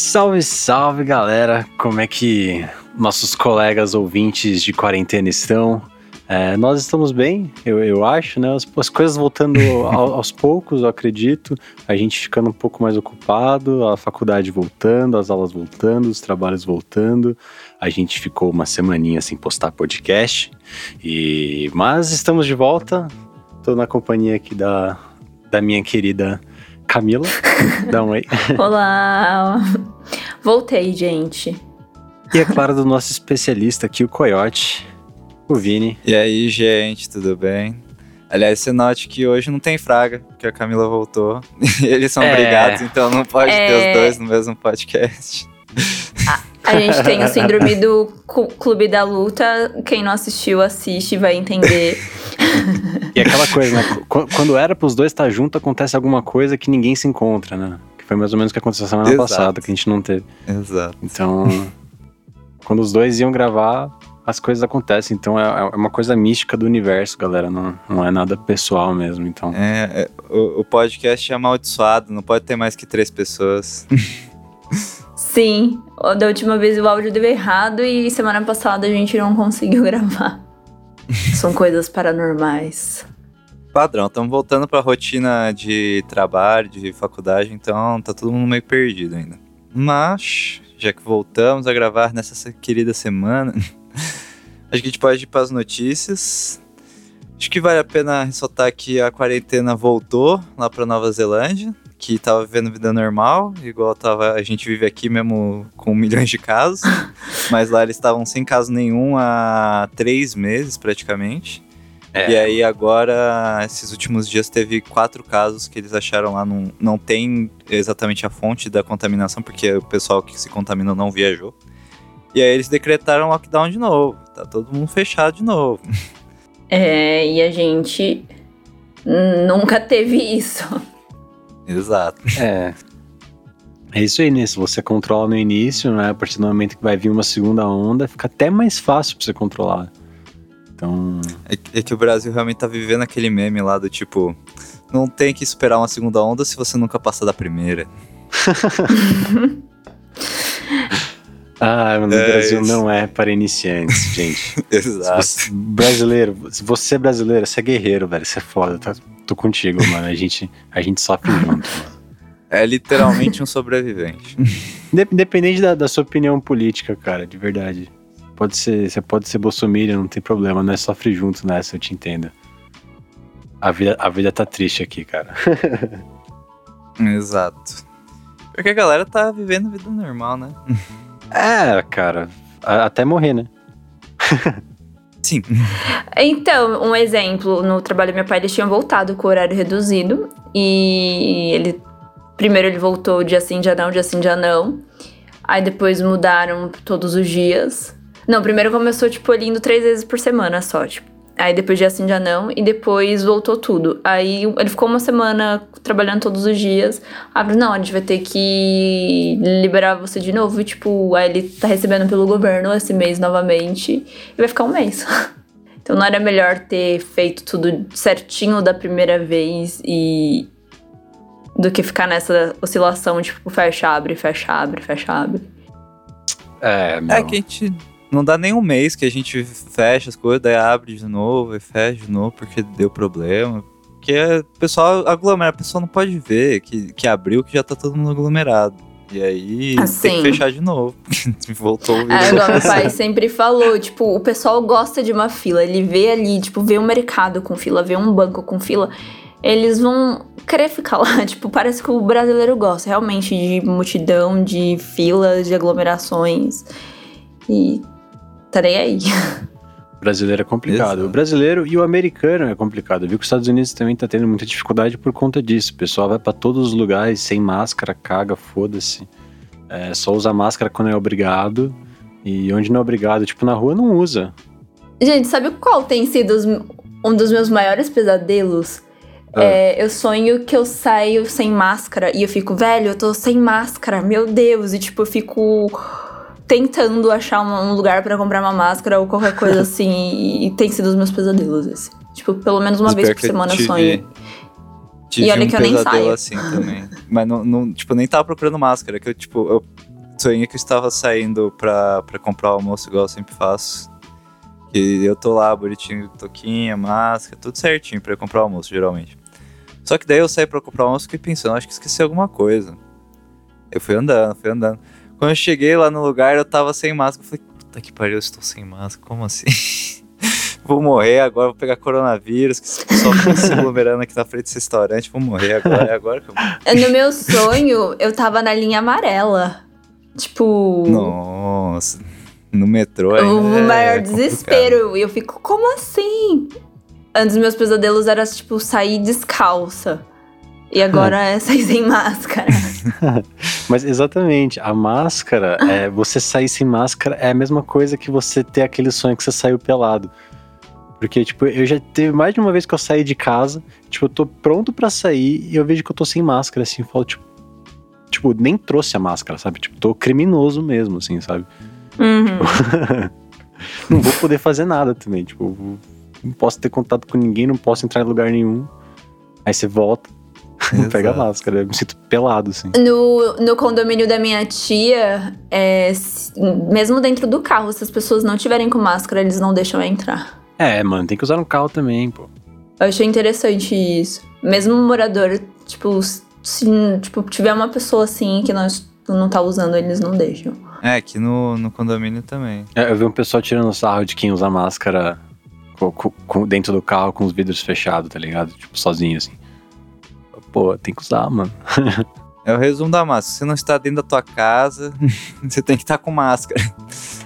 Salve, salve galera! Como é que nossos colegas ouvintes de quarentena estão? É, nós estamos bem, eu, eu acho, né? As, as coisas voltando ao, aos poucos, eu acredito. A gente ficando um pouco mais ocupado, a faculdade voltando, as aulas voltando, os trabalhos voltando. A gente ficou uma semaninha sem postar podcast. E mas estamos de volta. Estou na companhia aqui da, da minha querida Camila. Dá um oi. Olá! Voltei, gente. E é claro, do nosso especialista aqui, o Coyote o Vini. E aí, gente, tudo bem? Aliás, você note que hoje não tem Fraga, porque a Camila voltou. Eles são é. brigados, então não pode é... ter os dois no mesmo podcast. A, gente tem o síndrome do Clube da Luta. Quem não assistiu, assiste vai entender. E aquela coisa, né? Quando era pros dois estar junto, acontece alguma coisa que ninguém se encontra, né? Que foi mais ou menos o que aconteceu semana Exato. passada, que a gente não teve. Exato. Então, quando os dois iam gravar, as coisas acontecem. Então é, é, uma coisa mística do universo, galera. Não, não é nada pessoal mesmo. Então. É, é o, o podcast é amaldiçoado, não pode ter mais que três pessoas. Sim, da última vez o áudio deu errado e semana passada a gente não conseguiu gravar. São coisas paranormais. Padrão, estamos voltando para a rotina de trabalho, de faculdade, então tá todo mundo meio perdido ainda. Mas, já que voltamos a gravar nessa querida semana, Acho que a gente pode ir para as notícias. Acho que vale a pena ressaltar que a quarentena voltou lá para Nova Zelândia, que estava vivendo vida normal, igual tava, a gente vive aqui mesmo com milhões de casos. mas lá eles estavam sem caso nenhum há três meses praticamente. É. E aí agora, esses últimos dias, teve quatro casos que eles acharam lá, não, não tem exatamente a fonte da contaminação, porque o pessoal que se contaminou não viajou. E aí eles decretaram lockdown de novo. Tá todo mundo fechado de novo. É, e a gente nunca teve isso. Exato. É. É isso aí? Se você controla no início, né? A partir do momento que vai vir uma segunda onda, fica até mais fácil pra você controlar. Então. É, é que o Brasil realmente tá vivendo aquele meme lá do tipo. Não tem que esperar uma segunda onda se você nunca passar da primeira. Ah, o é Brasil isso. não é para iniciantes, gente. Exato. Você, brasileiro, você é brasileiro, você é guerreiro, velho. Você é foda. Tá, tô contigo, mano. A gente, a gente sofre junto, mano. É literalmente um sobrevivente. Independente da, da, sua opinião política, cara, de verdade. Pode ser, você pode ser bolsominion, não tem problema, não é sofre junto nessa, eu te entendo. A vida, a vida tá triste aqui, cara. Exato. Porque a galera tá vivendo vida normal, né? É, cara, até morrer, né? Sim. Então, um exemplo, no trabalho do meu pai, eles tinham voltado com o horário reduzido. E ele. Primeiro ele voltou dia sim, dia não, dia sim, dia não. Aí depois mudaram todos os dias. Não, primeiro começou, tipo, ele indo três vezes por semana só, tipo. Aí depois de assim já não, e depois voltou tudo. Aí ele ficou uma semana trabalhando todos os dias. Ah, não, a gente vai ter que liberar você de novo. E, tipo, aí ele tá recebendo pelo governo esse mês novamente. E vai ficar um mês. então não era melhor ter feito tudo certinho da primeira vez e. do que ficar nessa oscilação, tipo, fecha, abre, fecha, abre, fecha, abre. É, meu. é que a gente não dá nem um mês que a gente fecha as coisas, daí abre de novo e fecha de novo porque deu problema. Porque o pessoal aglomera, a pessoa não pode ver que, que abriu que já tá todo mundo aglomerado. E aí assim, tem que fechar de novo. Voltou o vírus. É, igual meu pai sempre falou, tipo, o pessoal gosta de uma fila. Ele vê ali, tipo, vê um mercado com fila, vê um banco com fila. Eles vão querer ficar lá. Tipo, parece que o brasileiro gosta realmente de multidão, de filas, de aglomerações. E tá nem aí. O brasileiro é complicado. Exato. O brasileiro e o americano é complicado. Eu vi que os Estados Unidos também tá tendo muita dificuldade por conta disso. O pessoal vai para todos os lugares sem máscara, caga, foda-se. É, só usa máscara quando é obrigado. E onde não é obrigado, tipo, na rua não usa. Gente, sabe qual tem sido os, um dos meus maiores pesadelos? Ah. É, eu sonho que eu saio sem máscara e eu fico, velho, eu tô sem máscara, meu Deus. E tipo, eu fico tentando achar um lugar para comprar uma máscara ou qualquer coisa assim. e tem sido os meus pesadelos esse. Tipo, pelo menos uma vez por semana eu sonho. Tive e olha um que eu nem saio. assim também. Mas não, não, tipo, nem tava procurando máscara. Que eu, tipo, eu sonhei que eu estava saindo pra, pra comprar o almoço, igual eu sempre faço. E eu tô lá, bonitinho, toquinha, máscara, tudo certinho pra comprar o almoço, geralmente. Só que daí eu saí pra comprar o almoço e fiquei pensando, acho que esqueci alguma coisa. Eu fui andando, fui andando. Quando eu cheguei lá no lugar, eu tava sem máscara. Eu falei, puta que pariu, eu estou sem máscara, como assim? vou morrer agora, vou pegar coronavírus, que só fica se aglomerando aqui na frente desse restaurante, vou morrer agora, é agora que eu. No meu sonho, eu tava na linha amarela. Tipo. Nossa. No metrô ainda O é maior desespero. E eu fico, como assim? Antes dos meus pesadelos era, tipo, sair descalça. E agora é sair sem máscara. Mas exatamente, a máscara, é, você sair sem máscara é a mesma coisa que você ter aquele sonho que você saiu pelado. Porque, tipo, eu já teve mais de uma vez que eu saí de casa, tipo, eu tô pronto para sair e eu vejo que eu tô sem máscara, assim, eu falo, tipo, tipo, nem trouxe a máscara, sabe? Tipo, tô criminoso mesmo, assim, sabe? Uhum. Tipo, não vou poder fazer nada também, tipo, não posso ter contato com ninguém, não posso entrar em lugar nenhum. Aí você volta, pega a máscara, eu me sinto pelado, assim. No, no condomínio da minha tia, é, mesmo dentro do carro, se as pessoas não tiverem com máscara, eles não deixam entrar. É, mano, tem que usar no carro também, pô. Eu achei interessante isso. Mesmo um morador, tipo, se tipo, tiver uma pessoa assim que nós não tá usando, eles não deixam. É, aqui no, no condomínio também. É, eu vi um pessoal tirando sarro de quem usa máscara com, com, dentro do carro com os vidros fechados, tá ligado? Tipo, sozinho, assim. Pô, tem que usar, mano. É o resumo da máscara. Se você não está dentro da tua casa, você tem que estar com máscara.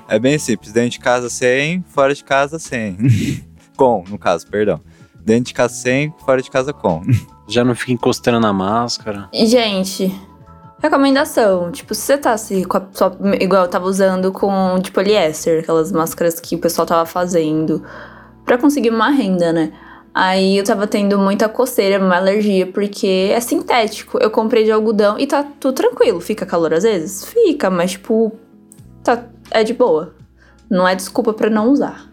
É bem simples. Dentro de casa sem, fora de casa sem. com, no caso, perdão. Dentro de casa sem, fora de casa com. Já não fica encostando na máscara. Gente, recomendação. Tipo, se você tá assim, com a, só, igual eu tava usando com de poliéster, aquelas máscaras que o pessoal tava fazendo, para conseguir uma renda, né? Aí eu tava tendo muita coceira, uma alergia, porque é sintético. Eu comprei de algodão e tá tudo tranquilo. Fica calor às vezes? Fica, mas tipo, tá, é de boa. Não é desculpa para não usar.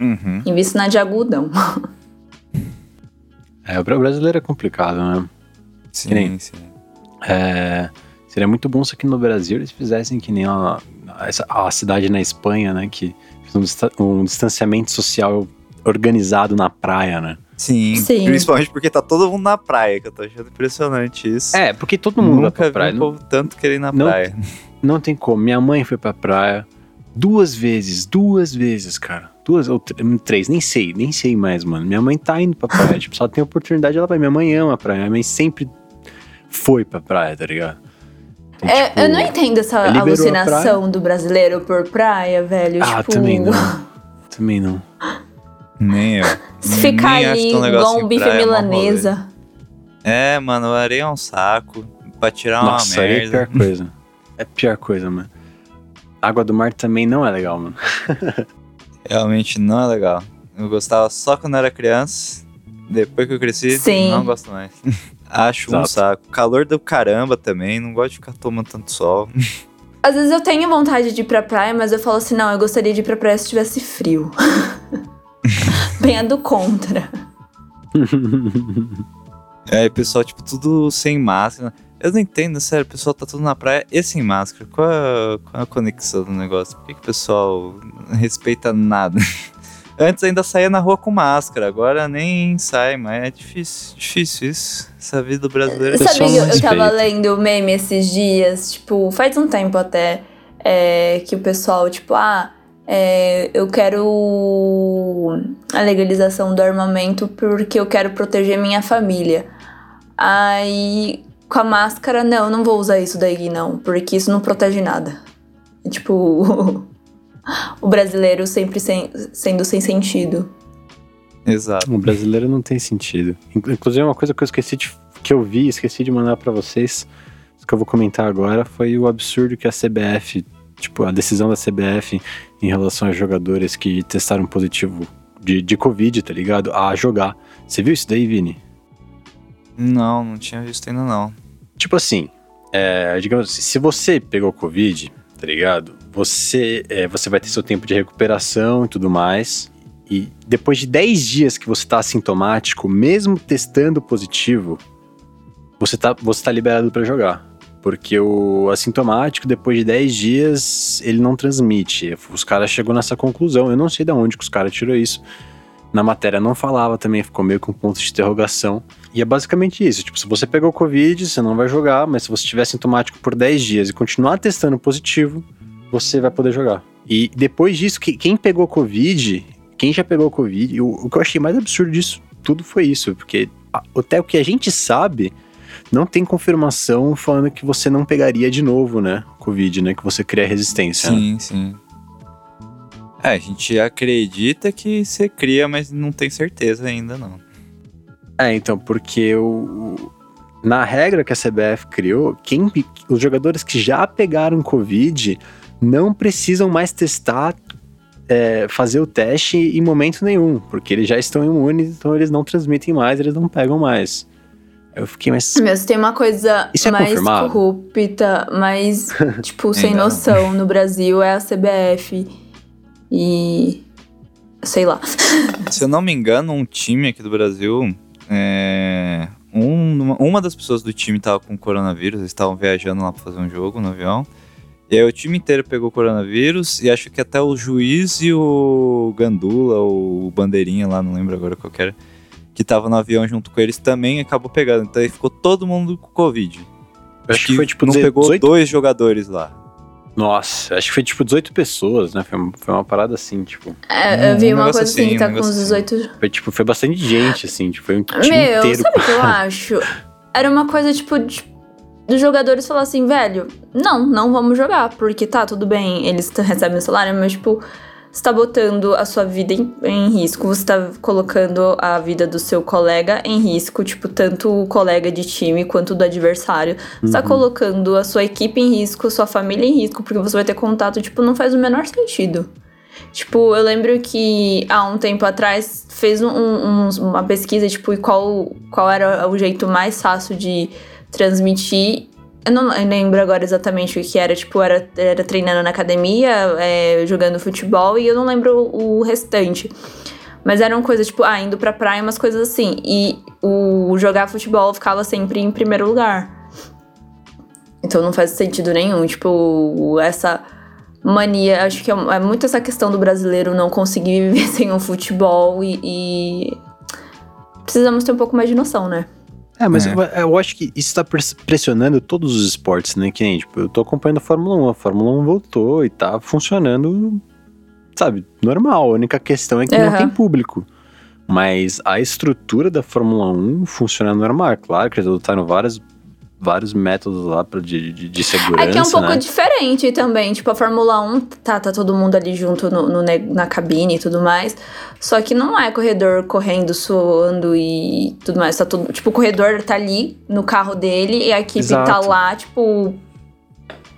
Uhum. Invista na de algodão. É, o brasileiro é complicado, né? Sim, nem, sim. É, seria muito bom se aqui no Brasil eles fizessem que nem a, a, a cidade na Espanha, né? Que fez um, um distanciamento social organizado na praia, né? Sim, Sim, principalmente porque tá todo mundo na praia, que eu tô achando impressionante isso. É, porque todo mundo Nunca vai pra praia. Vi um povo tanto querer ir na não, praia. Não tem como. Minha mãe foi pra praia duas vezes, duas vezes, cara. Duas ou três, nem sei, nem sei mais, mano. Minha mãe tá indo pra praia, tipo, só tem oportunidade, ela vai. Minha mãe ama a praia, minha mãe sempre foi pra praia, tá ligado? Então, é, tipo, eu não entendo essa alucinação do brasileiro por praia, velho. Ah, tipo... também não. também não. Nem eu. Se ficar ali igual um bife milanesa. É, mano, areia é um saco. Pra tirar Nossa, uma merda. é a pior coisa. É a pior coisa, mano. água do mar também não é legal, mano. Realmente não é legal. Eu gostava só quando era criança. Depois que eu cresci, Sim. não gosto mais. Acho Exato. um saco. Calor do caramba também. Não gosto de ficar tomando tanto sol. Às vezes eu tenho vontade de ir pra praia, mas eu falo assim: não, eu gostaria de ir pra praia se tivesse frio. Bem a do contra. é, pessoal, tipo, tudo sem máscara. Eu não entendo, sério, o pessoal tá tudo na praia e sem máscara. Qual é, qual é a conexão do negócio? Por que, que o pessoal não respeita nada? Antes ainda saía na rua com máscara, agora nem sai, mas é difícil, difícil isso. Essa vida brasileira. Sabe que eu, eu tava lendo meme esses dias, tipo, faz um tempo até, é, que o pessoal, tipo, ah, é, eu quero a legalização do armamento porque eu quero proteger minha família. Aí, com a máscara, não, não vou usar isso daí, não, porque isso não protege nada. Tipo, o brasileiro sempre sem, sendo sem sentido. Exato. O brasileiro não tem sentido. Inclusive, uma coisa que eu esqueci de, que eu vi, esqueci de mandar para vocês, que eu vou comentar agora, foi o absurdo que a CBF tipo, a decisão da CBF em relação a jogadores que testaram positivo de, de Covid, tá ligado? A jogar. Você viu isso daí, Vini? Não, não tinha visto ainda não. Tipo assim, é, digamos assim, se você pegou Covid, tá ligado? Você, é, você vai ter seu tempo de recuperação e tudo mais. E depois de 10 dias que você tá assintomático, mesmo testando positivo, você tá, você tá liberado para jogar. Porque o assintomático, depois de 10 dias, ele não transmite. Os caras chegou nessa conclusão. Eu não sei de onde que os caras tirou isso. Na matéria não falava também, ficou meio com ponto de interrogação. E é basicamente isso. Tipo, se você pegou Covid, você não vai jogar, mas se você tiver sintomático por 10 dias e continuar testando positivo, você vai poder jogar. E depois disso, quem pegou Covid, quem já pegou Covid, o, o que eu achei mais absurdo disso tudo foi isso, porque até o que a gente sabe, não tem confirmação falando que você não pegaria de novo, né? Covid, né? Que você cria resistência. Sim, né? sim. É, a gente acredita que você cria, mas não tem certeza ainda, não. É, então, porque o, na regra que a CBF criou, quem, os jogadores que já pegaram Covid não precisam mais testar, é, fazer o teste em momento nenhum, porque eles já estão imunes, então eles não transmitem mais, eles não pegam mais. Eu fiquei mais. Mas tem uma coisa Isso é mais confirmado? corrupta, mais, tipo, sem noção no Brasil é a CBF. E. Sei lá. Se eu não me engano, um time aqui do Brasil. É, um, uma das pessoas do time tava com coronavírus, eles estavam viajando lá pra fazer um jogo no avião. E aí o time inteiro pegou coronavírus e acho que até o juiz e o Gandula, o Bandeirinha lá, não lembro agora qual que era que tava no avião junto com eles também acabou pegando. Então aí ficou todo mundo com Covid. Acho, acho que, foi tipo não 18... pegou dois jogadores lá. Nossa, acho que foi tipo 18 pessoas, né? Foi, foi uma parada assim, tipo. É, eu vi um uma coisa assim, que tá um com uns 18. Assim. Foi tipo, foi bastante gente, assim, tipo, foi um time Meu, inteiro. sabe o que eu acho? Era uma coisa, tipo, de, dos jogadores falar assim, velho, não, não vamos jogar, porque tá, tudo bem, eles recebem o salário, mas, tipo, está botando a sua vida em, em risco, você está colocando a vida do seu colega em risco, tipo, tanto o colega de time quanto do adversário. Você está uhum. colocando a sua equipe em risco, sua família em risco, porque você vai ter contato, tipo, não faz o menor sentido. Tipo, eu lembro que há um tempo atrás fez um, um, uma pesquisa, tipo, qual, qual era o jeito mais fácil de transmitir eu não lembro agora exatamente o que era. Tipo, era, era treinando na academia, é, jogando futebol, e eu não lembro o, restante. Mas eram coisas, tipo, ah, indo pra praia, umas coisas assim. E o jogar futebol ficava sempre em primeiro lugar. Então não faz sentido nenhum. Tipo, essa mania. Acho que é, é muito essa questão do brasileiro não conseguir viver sem o futebol e, e. Precisamos ter um pouco mais de noção, né? É, mas é. Eu, eu, acho que isso tá pressionando todos os esportes, né? Que nem, tipo, eu tô acompanhando a Fórmula 1, a Fórmula 1 voltou e tá funcionando, sabe, normal. A única questão é que uhum. não tem público. Mas a estrutura da Fórmula 1 funciona normal. Claro que eles adotaram várias vários métodos lá pra, de, de, de segurança. É que é um pouco né? diferente também. Tipo, a Fórmula 1 tá, tá todo mundo ali junto no, no, na cabine e tudo mais. Só que não é corredor correndo, suando e tudo mais. Tá tudo, tipo, o corredor tá ali no carro dele e a equipe tá Exato. tá lá, tipo.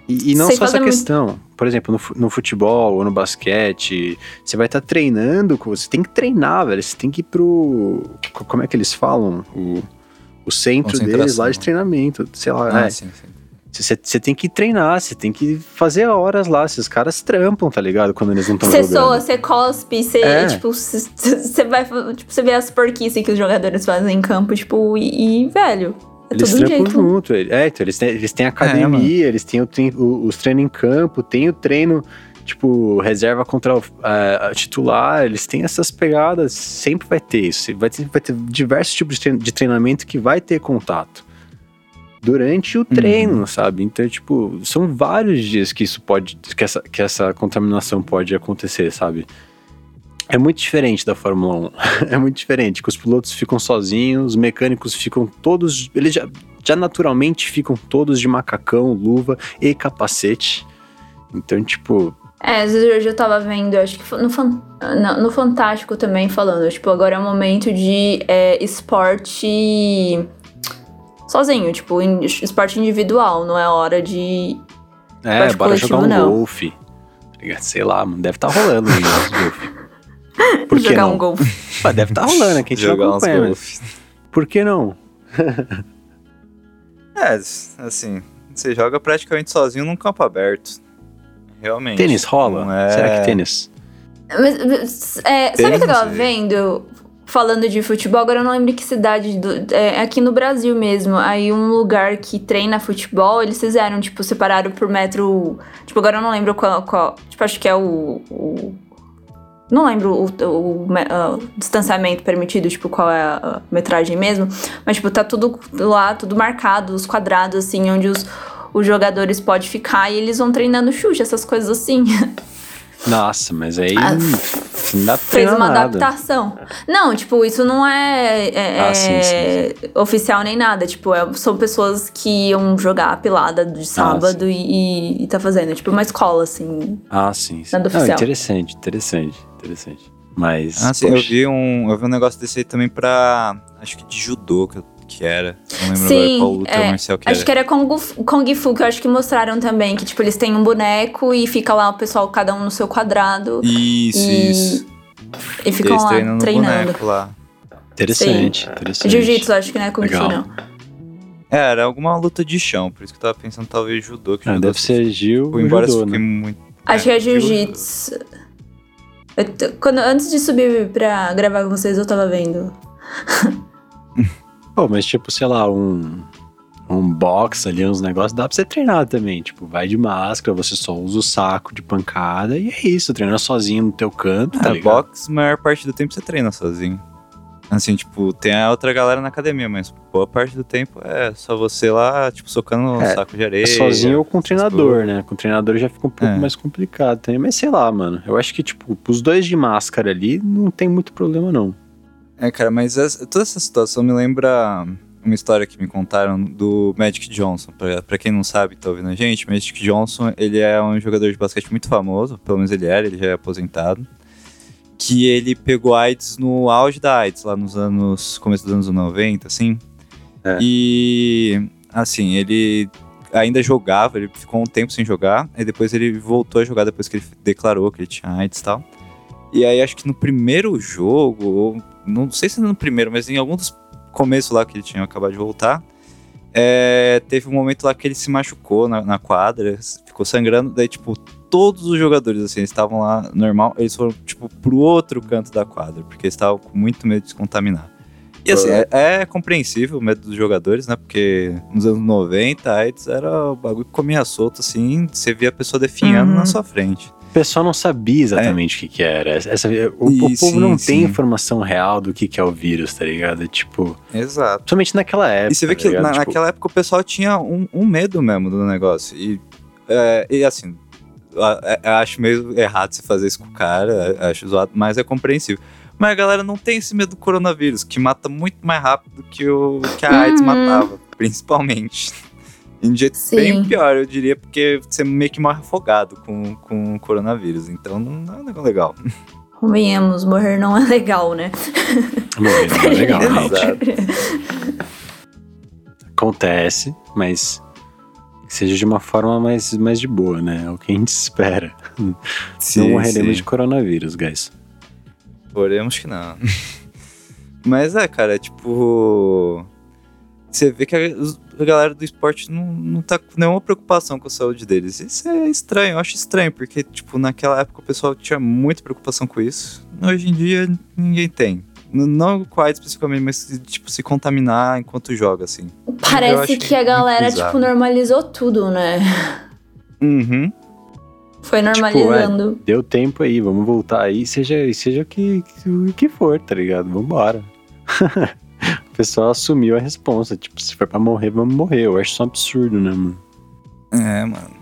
E, e não só essa questão. Muito. Por exemplo, no, no, futebol ou no basquete, você vai estar tá treinando, você tem que treinar, velho. Você tem que ir pro. Como é que eles falam? O o centro deles lá de treinamento, sei lá. Ah, é. sim, sim. Você tem que treinar, você tem que fazer horas lá. Esses caras trampam, tá ligado? Quando eles não estão jogando. Você soa, você cospe, você, é. tipo, você vai, tipo, você vê as porquices que os jogadores fazem em campo, tipo, e, e velho, é eles trampam junto. É, então, eles têm, eles têm academia, é, eles têm o, o, os treinos em campo, tem o treino tipo, reserva contra o uh, titular, eles têm essas pegadas, sempre vai ter isso. Vai ter, vai ter diversos tipos de treinamento que vai ter contato durante o uhum. treino, uhum. sabe? Então, tipo, são vários dias que isso pode, que essa, que essa contaminação pode acontecer, sabe? É muito diferente da Fórmula 1. é muito diferente, que os pilotos ficam sozinhos, os mecânicos ficam todos, eles já, já naturalmente ficam todos de macacão, luva e capacete. Então, tipo, é, hoje eu tava vendo, acho que no, no, no Fantástico também falando, tipo, agora é o momento de é, esporte sozinho, tipo, esporte individual, não é hora de. É, bora jogar um não. golfe. Sei lá, deve estar tá rolando um golfe. Por que jogar não? um golfe. deve estar tá rolando, aqui a gente jogar acompanha, mas... Por que não? é, assim, você joga praticamente sozinho num campo aberto. Realmente. Tênis rola? É... Será que tênis? Mas, é, sabe o que eu tava vendo? falando de futebol, agora eu não lembro que cidade, do, é aqui no Brasil mesmo. Aí um lugar que treina futebol, eles fizeram, tipo, separaram por metro. Tipo, agora eu não lembro qual. qual tipo, acho que é o. o não lembro o, o, o, distanciamento permitido, tipo, qual é a metragem mesmo. Mas, tipo, tá tudo lá, tudo marcado, os quadrados, assim, onde os, os jogadores podem ficar e eles vão treinando chute, essas coisas assim. Nossa, mas aí ah, não dá fez uma nada. adaptação. Não, tipo, isso não é, é, ah, sim, sim, sim. oficial nem nada. Tipo, é, são pessoas que iam jogar a pelada de ah, sábado ah, e, e tá fazendo. Tipo, uma escola, assim. Ah, sim. sim. Nada oficial. Não, interessante, interessante, interessante. Mas. Ah, sim, eu vi, um, eu vi um negócio desse aí também pra. Acho que de judô, que eu que era. Não lembro Sim, qual luta é, marcial que acho era. Acho que era Kung, Kung Fu, que eu acho que mostraram também. Que, tipo, eles têm um boneco e fica lá o pessoal, cada um no seu quadrado. Isso, e, isso. E ficam lá treinando. treinando. lá. Interessante, Sim. interessante. Jiu-jitsu, acho que não é Kung Legal. Fu, não. É, era alguma luta de chão, por isso que eu tava pensando talvez judô. Que ah, judô deve ser Gil ou embora judô, né? muito... Acho que é jiu-jitsu. Quando, antes de subir pra gravar com vocês, eu tava vendo. Pô, mas tipo, sei lá, um, um box ali, uns negócios, dá pra você treinar também. Tipo, vai de máscara, você só usa o saco de pancada e é isso, treina sozinho no teu canto, tá é, ligado? box, maior parte do tempo você treina sozinho. Assim, tipo, tem a outra galera na academia, mas boa parte do tempo é só você lá, tipo, socando é, saco de areia. É sozinho ou com o treinador, né? Com o treinador já fica um pouco é. mais complicado também. Mas sei lá, mano. Eu acho que, tipo, os dois de máscara ali não tem muito problema, não. É, cara, mas essa, toda essa situação me lembra uma história que me contaram do Magic Johnson. Pra, pra quem não sabe, tá ouvindo a gente, Magic Johnson, ele é um jogador de basquete muito famoso, pelo menos ele era, ele já é aposentado. Que ele pegou AIDS no auge da AIDS, lá nos anos. começo dos anos 90, assim. É. E. Assim, ele ainda jogava, ele ficou um tempo sem jogar, e depois ele voltou a jogar depois que ele declarou que ele tinha AIDS e tal. E aí acho que no primeiro jogo, não sei se no primeiro, mas em algum dos começos lá que ele tinha acabado de voltar, é, teve um momento lá que ele se machucou na, na, quadra, ficou sangrando, daí, tipo, todos os jogadores, assim, estavam lá normal, eles foram, tipo, pro outro canto da quadra, porque eles estavam com muito medo de se contaminar. E assim, é, é, compreensível o medo dos jogadores, né? Porque nos anos 90, a AIDS era o bagulho que comia solto, assim, você via a pessoa definhando uhum. na sua frente pessoal não sabia exatamente é. o que, que era. Essa, o, e, o povo sim, não sim. tem informação real do que, que é o vírus, tá ligado? Tipo. Exato. Principalmente naquela época. E você vê tá que na, tipo, naquela época o pessoal tinha um, um medo mesmo do negócio. E, é, e assim, eu acho meio errado se fazer isso com o cara, acho zoado, mas é compreensível. Mas a galera não tem esse medo do coronavírus, que mata muito mais rápido que, o, que a AIDS uhum. matava, principalmente. Em um jeito Sim. bem pior, eu diria, porque você meio que morre afogado com, com o coronavírus. Então não é um negócio legal. Convenhamos, morrer não é legal, né? Morrer não é legal, realmente. Acontece, mas que seja de uma forma mais, mais de boa, né? É o que a gente espera. Sim, não morreremos sim. de coronavírus, guys. Oremos que não. Mas é, cara, tipo você vê que a, a, galera do esporte não, não tá com nenhuma preocupação com a saúde deles. Isso é estranho, eu acho estranho, porque, tipo, naquela época o pessoal tinha muita preocupação com isso. Hoje em dia, ninguém tem. Não com AIDS especificamente, mas, tipo, se contaminar enquanto joga, assim. Parece que a galera, tipo, normalizou tudo, né? Uhum. Foi normalizando. Tipo, é, deu tempo aí, vamos voltar aí, seja, seja o que, que, que for, tá ligado? Vambora. o pessoal assumiu a responsa. Tipo, se for pra morrer, vamos morrer. Eu acho isso um absurdo, né, mano? É, mano.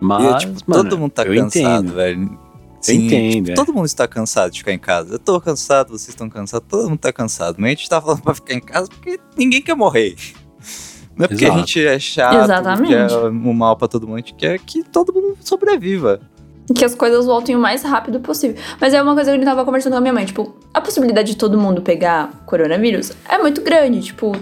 Mas, e, tipo, mano, todo mundo tá cansado, entendo. velho. Sim, entendo. Tipo, é. Todo mundo está cansado de ficar em casa. Eu tô cansado, vocês estão cansados, todo mundo tá cansado. Mas a gente tá falando pra ficar em casa porque ninguém quer morrer. Não é porque Exato. a gente é chato, Exatamente. que é um mal pra todo mundo, a gente quer que todo mundo sobreviva que as coisas voltem o mais rápido possível. Mas é uma coisa que eu tava conversando com a minha mãe, tipo, a possibilidade de todo mundo pegar coronavírus é muito grande, tipo,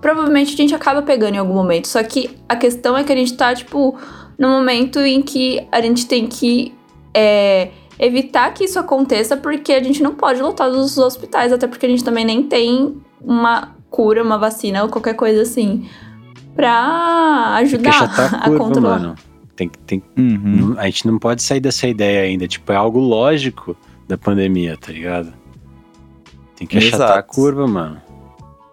provavelmente a gente acaba pegando em algum momento, só que a questão é que a gente tá, tipo, no momento em que a gente tem que é, evitar que isso aconteça, porque a gente não pode lotar os hospitais, até porque a gente também nem tem uma cura, uma vacina ou qualquer coisa assim, pra ajudar tá a, a controlar. Mano. Tem, tem, uhum. A gente não pode sair dessa ideia ainda. Tipo, é algo lógico da pandemia, tá ligado? Tem que achatar Exato. a curva, mano.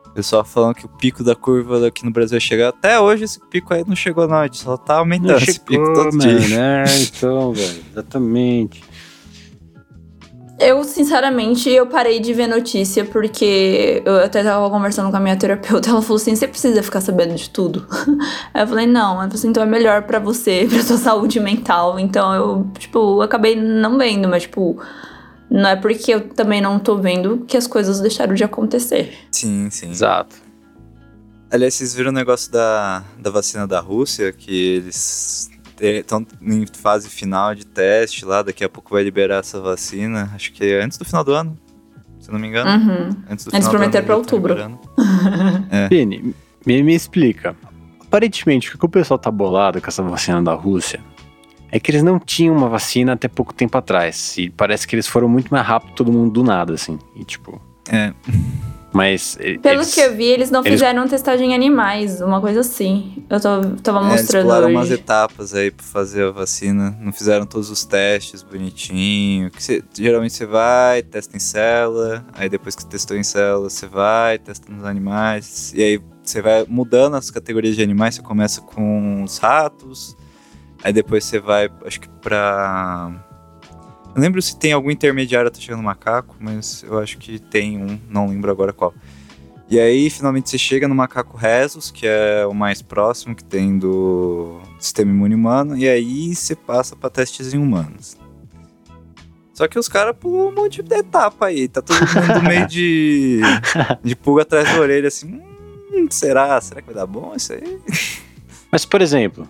O pessoal falando que o pico da curva aqui no Brasil ia chegar. Até hoje esse pico aí não chegou, não. A gente só tá aumentando Não esse chegou, pico todo mano. dia. É, então, velho. Exatamente. Eu, sinceramente, eu parei de ver notícia porque eu até tava conversando com a minha terapeuta. Ela falou assim: você precisa ficar sabendo de tudo. Aí eu falei: não. Ela falou assim: então é melhor pra você, pra sua saúde mental. Então eu, tipo, acabei não vendo, mas, tipo, não é porque eu também não tô vendo que as coisas deixaram de acontecer. Sim, sim. Exato. Aliás, vocês viram o negócio da, da vacina da Rússia, que eles estão em fase final de teste lá, daqui a pouco vai liberar essa vacina, acho que é antes do final do ano, se eu não me engano. Uhum. Antes do Eles final do prometeram ano pra já tá outubro. liberando. Vini, me, me explica. Aparentemente, o que o pessoal tá bolado com essa vacina da Rússia é que eles não tinham uma vacina até pouco tempo atrás. E parece que eles foram muito mais rápido, todo mundo do nada, assim. E tipo. É. Mas. Pelo eles, que eu vi, eles não eles- fizeram testagem em animais, uma coisa assim. Eu tô, tava É, eles mostrando pularam hoje. umas etapas aí pra fazer a vacina. Não fizeram todos os testes bonitinho. Que cê- geralmente você vai, testa em célula. Aí depois que testou em célula, você vai, testa nos animais. E aí você vai mudando as categorias de animais. Você começa com os ratos. Aí depois você vai, acho que pra. Não lembro se tem algum intermediário até chegando no macaco, mas eu acho que tem um, não lembro agora qual. E aí, finalmente, você chega no macaco Rhesus, que é o mais próximo que tem do sistema imune humano, e aí você passa pra testes em humanos. Só que os caras pulam um monte de etapa aí, tá todo mundo meio de, de pulga atrás da orelha, assim, hum, será? Será que vai dar bom isso aí? Mas, por exemplo,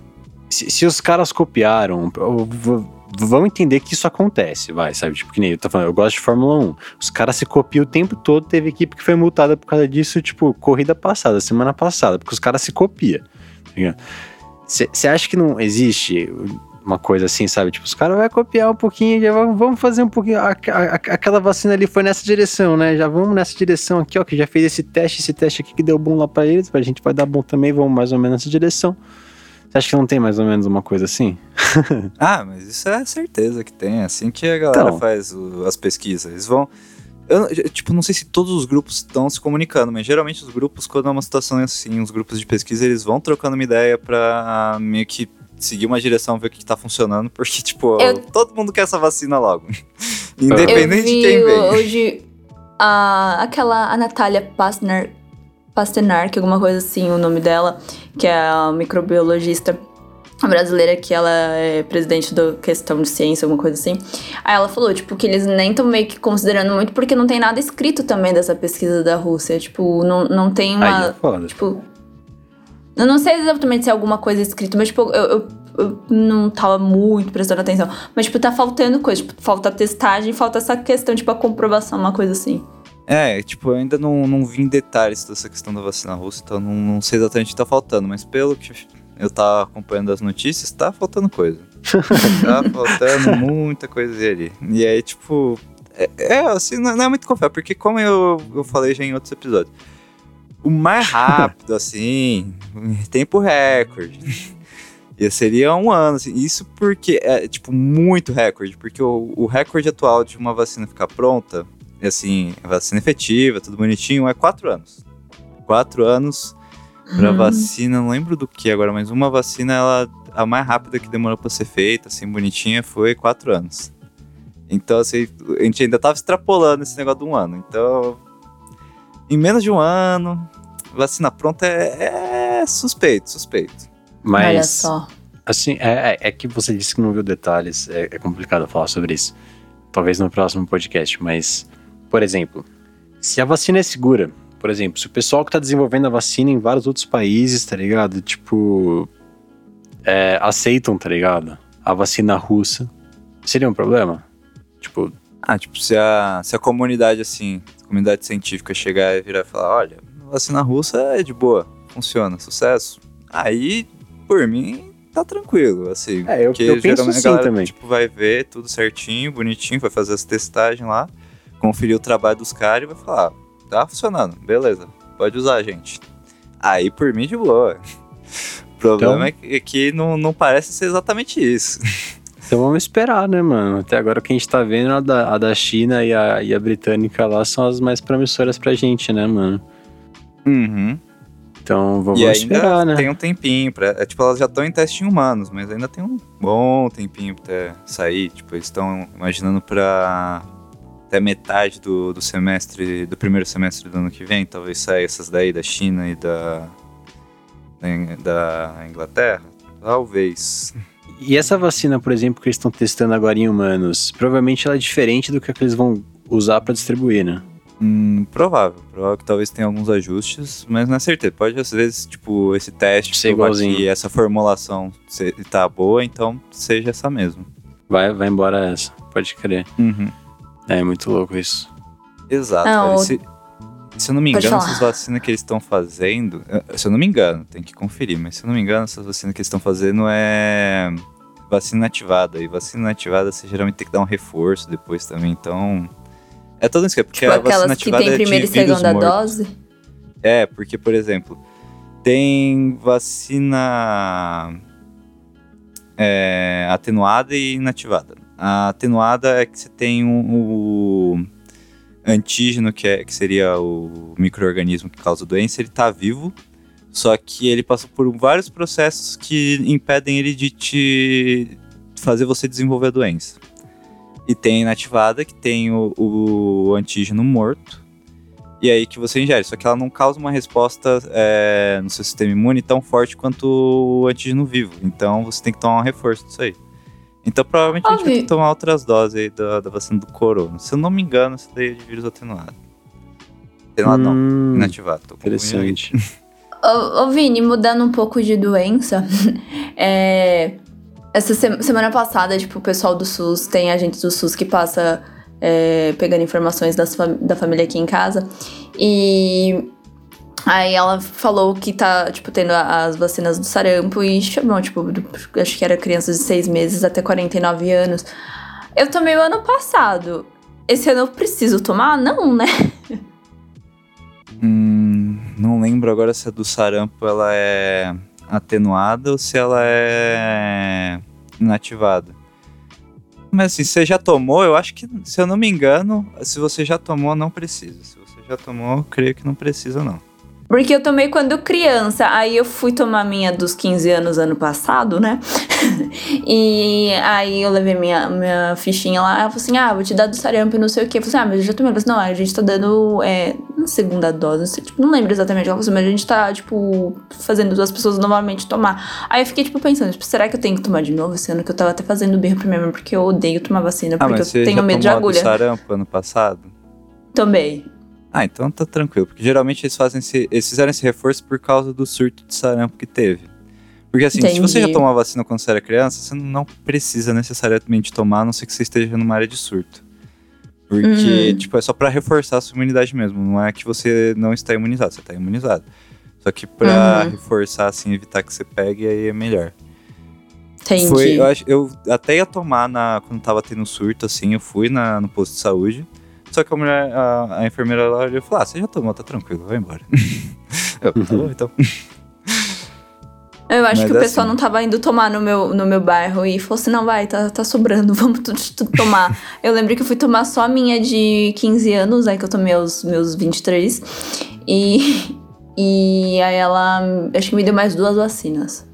se, se os caras copiaram, v- vamos entender que isso acontece, vai, sabe? Tipo, que nem eu tô falando, eu gosto de Fórmula 1. Os caras se copiam o tempo todo, teve equipe que foi multada por causa disso, tipo, corrida passada, semana passada, porque os caras se copiam. Você acha que não existe uma coisa assim, sabe? Tipo, os caras vão copiar um pouquinho, já vamos, fazer um pouquinho. a- a- aquela vacina ali foi nessa direção, né? Já vamos nessa direção aqui, ó, que já fez esse teste, esse teste aqui que deu bom lá pra eles, a gente vai dar bom também, vamos mais ou menos nessa direção. Você acha que não tem mais ou menos uma coisa assim? Ah, mas isso é certeza que tem, é assim que a galera Então. faz o- as pesquisas. Eles vão... Eu, tipo, não sei se todos os grupos estão se comunicando, mas geralmente os grupos, quando é uma situação assim, os grupos de pesquisa, eles vão trocando uma ideia pra meio que seguir uma direção, ver o que, que tá funcionando, porque, tipo, Eu- todo mundo quer essa vacina logo. Eu Independente vi de quem vem. hoje a, aquela a Natália Pastner, Pasternak, alguma coisa assim, o nome dela, que é a microbiologista brasileira que ela é presidente da questão de ciência, alguma coisa assim. Aí ela falou, tipo, que eles nem estão meio que considerando muito porque não tem nada escrito também dessa pesquisa da Rússia. Tipo, não, não tem uma. Aí é foda. Tipo. Eu não sei exatamente se é alguma coisa escrita, mas, tipo, eu, eu, eu não tava muito prestando atenção. Mas, tipo, tá faltando coisa. Tipo, falta a testagem, falta essa questão, tipo, a comprovação, uma coisa assim. É, tipo, eu ainda não, não vi em detalhes dessa questão da vacina russa, então não, não sei exatamente o que tá faltando, mas pelo que eu tava acompanhando as notícias, tá faltando coisa. tá faltando muita coisa ali. E aí, tipo, é, é, assim, não, não é muito confiável, porque como eu, eu falei já em outros episódios, o mais rápido, assim, em tempo recorde. E seria um ano, assim, isso porque é, tipo, muito recorde, porque o, o recorde atual de uma vacina ficar pronta assim, vacina efetiva, tudo bonitinho, é quatro anos. Quatro anos pra Hum. vacina, não lembro do que agora, mas uma vacina, ela, a mais rápida que demorou pra ser feita, assim, bonitinha, foi quatro anos. Então, assim, a gente ainda tava extrapolando esse negócio de um ano. Então, em menos de um ano, vacina pronta é, é suspeito, suspeito. Mas. Olha só. Assim, é, é- é que você disse que não viu detalhes, é, é complicado falar sobre isso. Talvez no próximo podcast, mas, por exemplo, se a vacina é segura, por exemplo, se o pessoal que tá desenvolvendo a vacina em vários outros países, tá ligado? Tipo, é, aceitam, tá ligado? A vacina russa, seria um problema? Tipo, Ah, tipo, se a, se a comunidade, assim, a comunidade científica chegar e virar e falar, olha, a vacina russa é de boa, funciona, sucesso. Aí, por mim, tá tranquilo, assim. É, eu- porque eu penso geralmente sim a galera, também. tipo, vai ver tudo certinho, bonitinho, vai fazer as testagens lá, conferir o trabalho dos caras e vai falar, tá funcionando, beleza, pode usar, gente. Aí, por mim, de boa. O problema Então- é que, não, não parece ser exatamente isso. Então vamos esperar, né, mano? Até agora o que a gente tá vendo, a da, a da China e a, e a britânica lá são as mais promissoras pra gente, né, mano? Uhum. Então vamos E ainda esperar, né? tem um tempinho pra. É, tipo, elas já estão em teste em humanos, mas ainda tem um bom tempinho até sair. Tipo, eles estão imaginando pra. Até metade do, do semestre, do primeiro semestre do ano que vem, talvez saia essas daí da China e da. da Inglaterra. Talvez. E essa vacina, por exemplo, que eles estão testando agora em humanos, provavelmente ela é diferente do que, que eles vão usar pra distribuir, né? Hum, provável. Provável que talvez tenha alguns ajustes, mas não é certeza. Pode, às vezes, tipo, esse teste Ser igualzinho. que essa formulação se- tá boa, então seja essa mesmo. Vai, vai embora essa, pode crer. Uhum. É muito louco isso. Exato. Ah, velho. o- Se, se eu não me engano, essas vacinas que eles estão fazendo. Se eu não me engano, tem que conferir, mas se eu não me engano, essas vacinas que eles estão fazendo é vacina ativada. E vacina ativada você geralmente tem que dar um reforço depois também. Então. É todo isso que é porque Tipo a vacina aquelas que ativada tem é de primeira e segunda dose. É, porque, por exemplo, tem vacina é, atenuada e inativada. A atenuada é que você tem um, o antígeno, que, é, que seria o microorganismo que causa a doença, ele tá vivo, só que ele passou por vários processos que impedem ele de te fazer você desenvolver a doença. E tem a inativada, que tem o, o antígeno morto, e aí que você ingere. Só que ela não causa uma resposta é, no seu sistema imune tão forte quanto o antígeno vivo. Então você tem que tomar um reforço disso aí. Então provavelmente a gente vai ter Óbvio. que tomar outras doses aí da, da vacina do corona. Se eu não me engano, isso daí é de vírus atenuado. Atenuado não, Hum, inativado. Tô. Interessante. Ô, ô, Vini, mudando um pouco de doença, é, essa se- semana passada, tipo, o pessoal do SUS, tem agente do SUS que passa é, pegando informações das fam- da família aqui em casa. E aí ela falou que tá, tipo, tendo as vacinas do sarampo e chamou, tipo, acho que era crianças de 6 meses até 49 anos. Eu tomei o ano passado. Esse ano eu preciso tomar? Não, né? Hum, não lembro agora se a do sarampo ela é atenuada ou se ela é inativada. Mas assim, você já tomou, eu acho que, se eu não me engano, se você já tomou, não precisa. Se você já tomou, eu creio que não precisa, não. Porque eu tomei quando criança, aí eu fui tomar minha dos 15 anos ano passado, né? e aí eu levei minha, minha fichinha lá, ela falou assim, ah, vou te dar do sarampo e não sei o quê. Eu falei assim, ah, mas eu já tomei. Ela falou assim, não, a gente tá dando é, uma segunda dose, não, sei, tipo, não lembro exatamente. Falou assim, mas a gente tá, tipo, fazendo as pessoas novamente tomar. Aí eu fiquei, tipo, pensando, tipo, será que eu tenho que tomar de novo esse ano? Que eu tava até fazendo birra primeiro, porque eu odeio tomar vacina, Ah, porque eu você tenho medo de tomou a do agulha. sarampo ano passado? Tomei. Ah, então tá tranquilo, porque geralmente eles fazem esse, eles fizeram esse reforço por causa do surto de sarampo que teve. Porque assim, se você já Entendi. tomou a vacina quando você era criança, você não precisa necessariamente tomar, a não ser que você esteja numa área de surto. Porque, Uhum. tipo, é só pra reforçar a sua imunidade mesmo, não é que você não está imunizado, você tá imunizado. Só que pra Uhum. reforçar, assim, evitar que você pegue, aí é melhor. Entendi. Foi, eu, eu até ia tomar na, quando tava tendo surto, assim, eu fui na, no posto de saúde. Só que a mulher, a, a enfermeira lá olhou e falou: Ah, você já tomou, tá tranquilo, vai embora. eu, tá bom, então. Eu acho Mas que o é pessoal assim. não tava indo tomar no meu, no meu bairro e falou assim: não, vai, tá, tá sobrando, vamos tudo, tudo tomar. eu lembro que eu fui tomar só a minha de 15 anos, aí que eu tomei aos meus 23. E, e aí ela, acho que me deu mais duas vacinas.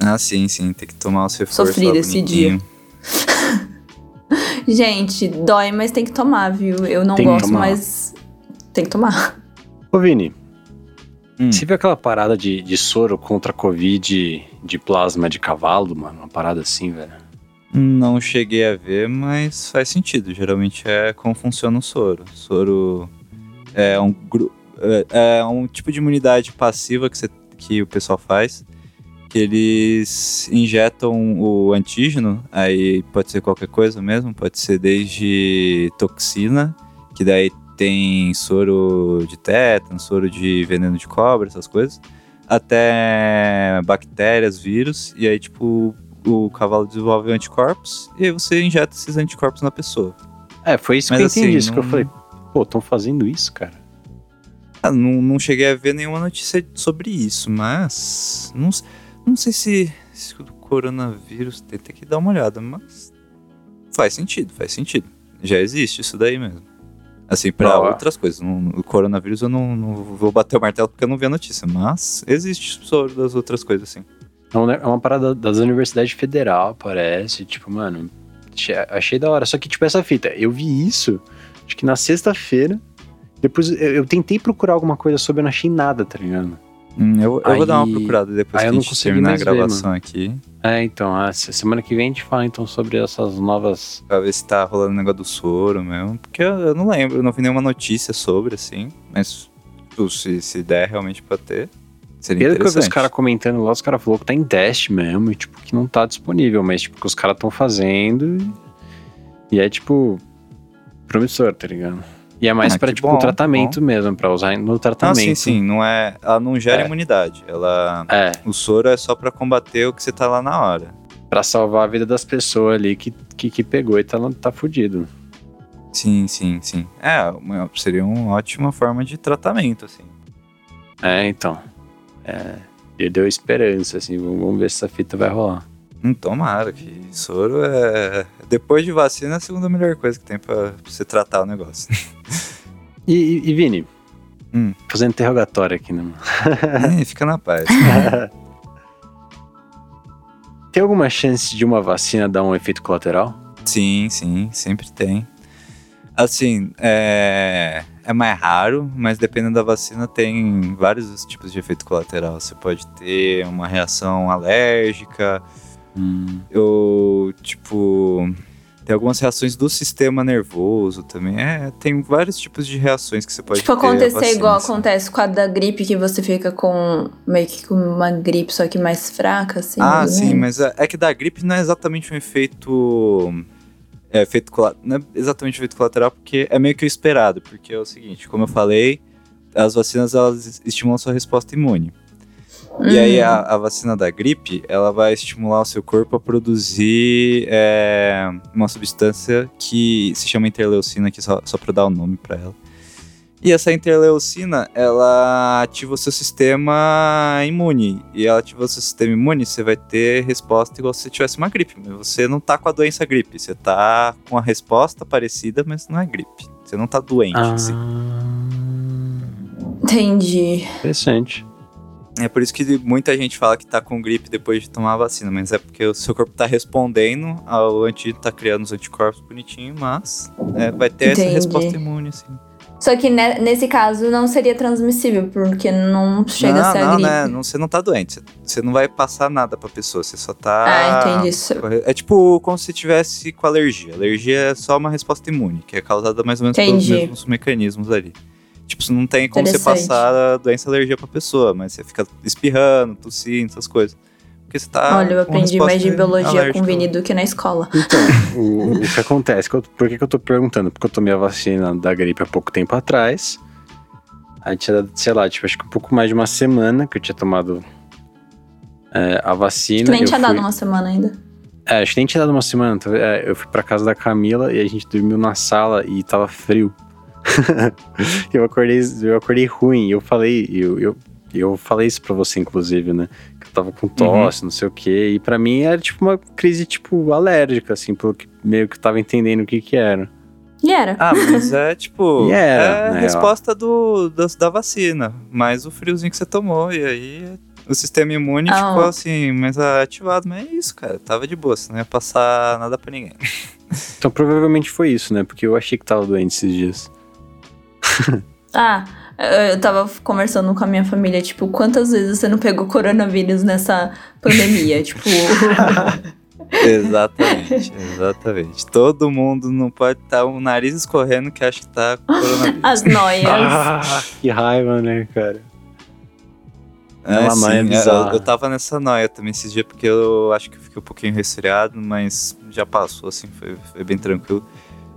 Ah, sim, sim, tem que tomar os reforços. Sofri desse bonitinho. Gente, dói, mas tem que tomar, viu? Eu não Tem gosto, mas tem que tomar. Ô, Vini, Hum. você viu aquela parada de, de soro contra a Covid de plasma de cavalo, mano? Uma parada assim, velho. Não cheguei a ver, mas faz sentido. Geralmente é como funciona o soro. Soro é um, é, é um tipo de imunidade passiva que, você- que o pessoal faz. Eles injetam o antígeno, aí pode ser qualquer coisa mesmo, pode ser desde toxina, que daí tem soro de tétano, soro de veneno de cobra, essas coisas, até bactérias, vírus, e aí tipo o cavalo desenvolve anticorpos e aí você injeta esses anticorpos na pessoa. É, foi isso Mas que eu assim, entendi. Isso que eu não- falei, pô, estão fazendo isso, cara. Ah, não, não cheguei a ver nenhuma notícia sobre isso, mas não, s- não sei se, se o coronavírus tem, tem que dar uma olhada, mas Faz sentido, faz sentido. Já existe isso daí mesmo. Assim, pra Ó. outras coisas. O coronavírus eu não, não vou bater o martelo porque eu não vi a notícia. Mas existe sobre das outras coisas, assim. É um é uma parada das universidades federal, parece. Tipo, mano, achei- achei da hora. Só que, tipo, essa fita, eu vi isso, acho que na sexta-feira. Depois eu, eu tentei procurar alguma coisa sobre, eu não achei nada, tá ligado? Hum, eu eu vou dar uma Aí- procurada depois aí que eu a não gente terminar a mais ver, gravação aqui. É, então, a se- semana que vem a gente fala então sobre essas novas. Pra ver se tá rolando o negócio do soro mesmo. Porque eu, eu não lembro, eu não vi nenhuma notícia sobre, assim. Mas pô, se, se der realmente pra ter, seria Pelo que eu vi os caras comentando lá, os caras falaram que tá em teste mesmo, e tipo, que não tá disponível, mas tipo, que os caras estão fazendo. E, e é tipo. promissor, tá ligado? E é mais Ah, pra, que tipo, bom, um tratamento mesmo, pra usar no Ah, tratamento. sim, sim. Não é, ela não gera É. imunidade. Ela, É, o soro é só pra combater o que você tá lá na hora. pra salvar a vida das pessoas ali que, que, que pegou e tá, tá fudido. Sim, sim, sim. É, seria uma ótima forma de tratamento, assim. É, então. É, ele deu esperança, assim, vamos vamos ver se essa fita vai rolar. Hum, tomara que soro é. Depois de vacina, é a segunda melhor coisa que tem pra você tratar o negócio. E, e, e, Vini, Hum. fazendo interrogatório aqui, né? Fica na paz. Tem alguma chance de uma vacina dar um efeito colateral? Sim, sim, sempre tem. Assim, é, é mais raro, mas dependendo da vacina, tem vários tipos de efeito colateral. Você pode ter uma reação alérgica, Hum, ou tipo. Tem algumas reações do sistema nervoso também. É, tem vários tipos de reações que você pode Tipo, ter. a acontecer vacina, igual assim. acontece com a da gripe, que você fica com meio que com uma gripe, só que mais fraca, assim. Ah, ou sim, menos. mas é, é que da gripe não é exatamente um efeito. É efeito colateral. Não é exatamente um efeito colateral, porque é meio que o esperado. Porque é o seguinte, como eu falei, as vacinas elas estimulam a sua resposta imune. E aí Hum. a, a vacina da gripe, ela vai estimular o seu corpo a produzir é, uma substância que se chama interleucina, aqui só, só para dar o nome para ela. E essa interleucina, ela ativa o seu sistema imune. E ela ativa o seu sistema imune, você vai ter resposta igual se você tivesse uma gripe. Mas você não tá com a doença gripe, você tá com a resposta parecida, mas não é gripe. Você não tá doente. ah, assim. Entendi. interessante. É por isso que muita gente fala que tá com gripe depois de tomar a vacina, mas é porque o seu corpo tá respondendo ao antídoto, tá criando os anticorpos bonitinho, mas é, vai ter essa Entendi. resposta imune, assim. Só que ne- nesse caso não seria transmissível, porque não chega não, a ser a não, gripe. né? Não, você não tá doente. Você, você não vai passar nada pra pessoa, você só tá. Ah, entendi isso. É tipo como se tivesse com alergia. Alergia é só uma resposta imune, que é causada mais ou menos Entendi. pelos mesmos mecanismos ali. Tipo, você não tem como você passar a doença alergia pra pessoa, mas você fica espirrando, tossindo, essas coisas. Porque você tá. Olha, eu com aprendi mais de biologia com alérgica. o Vini do que na escola. Então, o, o que acontece? Por que, que eu tô perguntando? Porque eu tomei a vacina da gripe há pouco tempo atrás. Aí tinha dado, sei lá, tipo, acho que um pouco mais de uma semana que eu tinha tomado é, a vacina. Que nem tinha fui- dado uma semana ainda. É, acho que nem tinha dado uma semana. tá- é, eu fui pra casa da Camila e a gente dormiu na sala e tava frio. eu, acordei, eu acordei ruim. Eu falei, eu, eu, eu falei isso pra você, inclusive, né? Que eu tava com tosse, não sei o quê. E pra mim era tipo uma crise, tipo, alérgica, assim, pelo que meio que eu tava entendendo o que que era. E era. Ah, mas é tipo. E era, é a né, resposta do, da, da vacina. Mais o friozinho que você tomou. E aí o sistema imune Ah. ficou assim, mais ativado. Mas é isso, cara. Tava de boa. Você não ia passar nada pra ninguém. Então provavelmente foi isso, né? Porque eu achei que tava doente esses dias. Ah, eu tava conversando com a minha família, tipo, quantas vezes você não pegou coronavírus nessa pandemia? tipo, exatamente, exatamente. Todo mundo não pode estar o nariz escorrendo que acha que tá com coronavírus. as noias. Ah, que raiva, né, cara? É, uma noia sim, é, bizarra. eu, eu tava nessa noia também esses dias, porque eu acho que eu fiquei um pouquinho resfriado, mas já passou, assim, foi, foi bem tranquilo.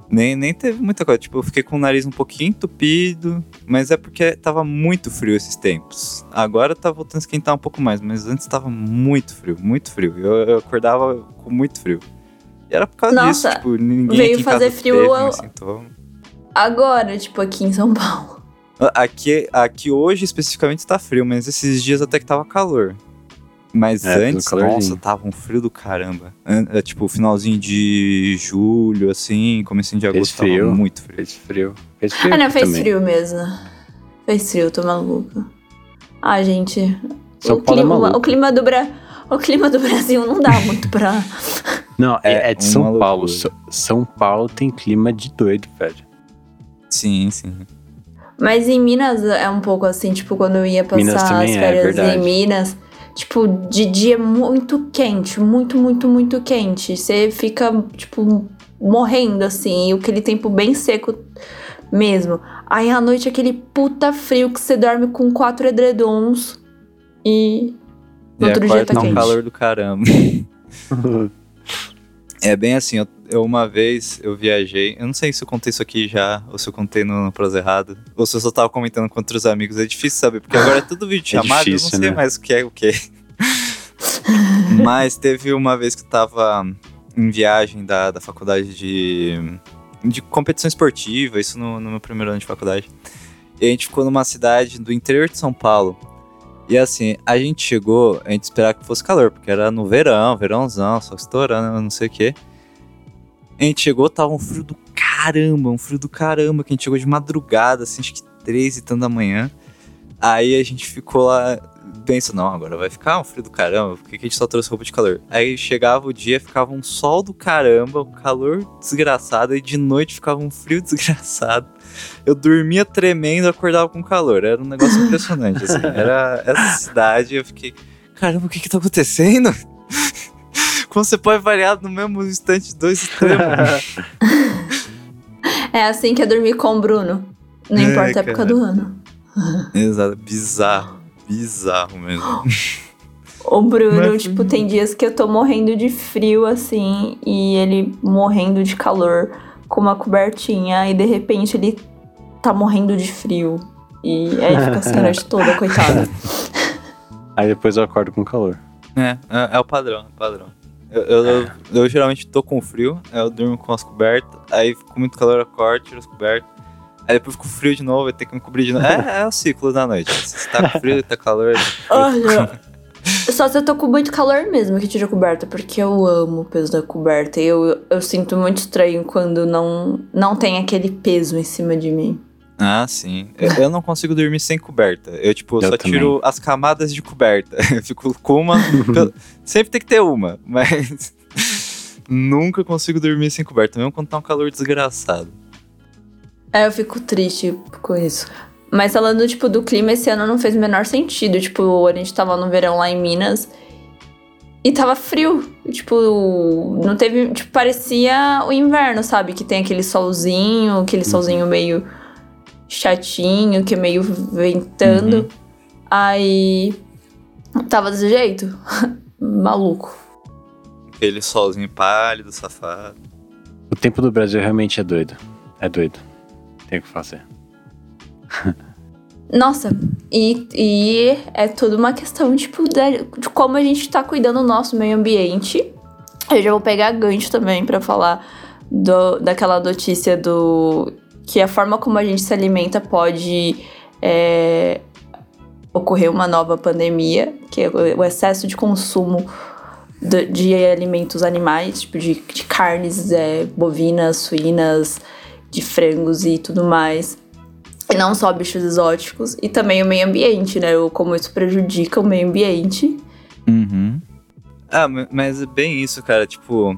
Nem, nem teve muita coisa, tipo, eu fiquei com o nariz um pouquinho entupido, mas é porque tava muito frio esses tempos. Agora tá voltando a esquentar um pouco mais, mas antes tava muito frio, muito frio. Eu, eu acordava com muito frio. E era por causa Nossa, disso, tipo, ninguém veio fazer casa frio, teve eu- sintoma. Agora, tipo, aqui em São Paulo. Aqui, aqui hoje especificamente tá frio, mas esses dias até que tava calor. Mas É, antes, nossa, tava um frio do caramba. É, tipo, finalzinho de julho, assim, comecinho de Fez agosto, tava frio. muito frio. Fez frio. Fez frio. Ah, não, fez também. frio mesmo. Fez frio, tô maluca. Ah, gente. São o, Paulo é clima, maluco. o, clima do Bra... o clima do Brasil não dá muito pra. Não, é, É é de São. Paulo. So- São Paulo tem clima de doido, velho. Sim, sim. Mas em Minas é um pouco assim, tipo, quando eu ia passar as é, férias verdade. em Minas, tipo, de dia muito quente, muito, muito, muito quente. Você fica, tipo, morrendo, assim, e aquele tempo bem seco mesmo. Aí à noite aquele puta frio que você dorme com quatro edredons e no e outro a dia tá tá um quente. calor do caramba. É bem assim, eu, eu uma vez eu viajei, eu não sei se eu contei isso aqui já, ou se eu contei no, no prosa errado, ou se eu só tava comentando com outros amigos, é difícil saber, porque agora é tudo vídeo chamado, eu difícil, não sei né? mais o que é o que. Mas teve uma vez que eu tava em viagem da, da faculdade de, de competição esportiva, isso no, no meu primeiro ano de faculdade. E a gente ficou numa cidade do interior de São Paulo. E assim, a gente chegou, a gente esperava que fosse calor, porque era no verão, verãozão, só estourando, não sei o quê. A gente chegou, tava um frio do caramba, um frio do caramba, que a gente chegou de madrugada, assim, acho que três e tanto da manhã. Aí a gente ficou lá, pensa, não, agora vai ficar um frio do caramba, por que a gente só trouxe roupa de calor? Aí chegava o dia, ficava um sol do caramba, um calor desgraçado, e de noite ficava um frio desgraçado. Eu dormia tremendo, acordava com calor. Era um negócio impressionante, assim. Era essa cidade, eu fiquei, caramba, o que que tá acontecendo? Como você pode variar no mesmo instante dois extremos? É assim que é dormir com o Bruno. Não É, importa a época cara. do ano. Exato, bizarro, bizarro mesmo. O Bruno, Mas- tipo, tem dias que eu tô morrendo de frio, assim, e ele morrendo de calor com uma cobertinha, e de repente ele tá morrendo de frio. E aí fica assim a noite toda, coitado. Aí depois eu acordo com calor. É, é, é o padrão, é o padrão. Eu, eu, eu- eu geralmente tô com frio, eu durmo com as cobertas, aí com muito calor eu acordo, tiro as cobertas, aí depois fico frio de novo, aí tem que me cobrir de novo. É, é o ciclo da noite. Se tá com frio, tá calor. Olha, só se eu tô com muito calor mesmo que tira a coberta, porque eu amo o peso da coberta. E eu, eu sinto muito estranho quando não, não tem aquele peso em cima de mim. Ah, sim. Eu, eu não consigo dormir sem coberta. Eu, tipo, Eu só tiro as camadas de coberta. Eu fico com uma. pel- Sempre tem que ter uma, mas. Nunca consigo dormir sem coberta, mesmo quando tá um calor desgraçado. É, eu fico triste com isso. Mas falando, tipo, do clima, esse ano não fez o menor sentido. Tipo, a gente tava no verão lá em Minas e tava frio. Tipo, não teve. Tipo, parecia o inverno, sabe? Que tem aquele solzinho, aquele solzinho meio chatinho, que é meio ventando. Uhum. Aí. Tava desse jeito. Maluco. Aquele solzinho pálido, safado. O tempo do Brasil realmente é doido. É doido. Tem o que fazer. Nossa, e, e é tudo uma questão, tipo, da- de como a gente tá cuidando do nosso meio ambiente. Eu já vou pegar gancho também pra falar do, daquela notícia do que a forma como a gente se alimenta pode é, ocorrer uma nova pandemia, que é o excesso de consumo do- de alimentos animais, tipo de, de carnes é, bovinas, suínas, de frangos e tudo mais. E não só bichos exóticos, e também o meio ambiente, né? Como isso prejudica o meio ambiente. Uhum. Ah, ma- mas é bem isso, cara. Tipo,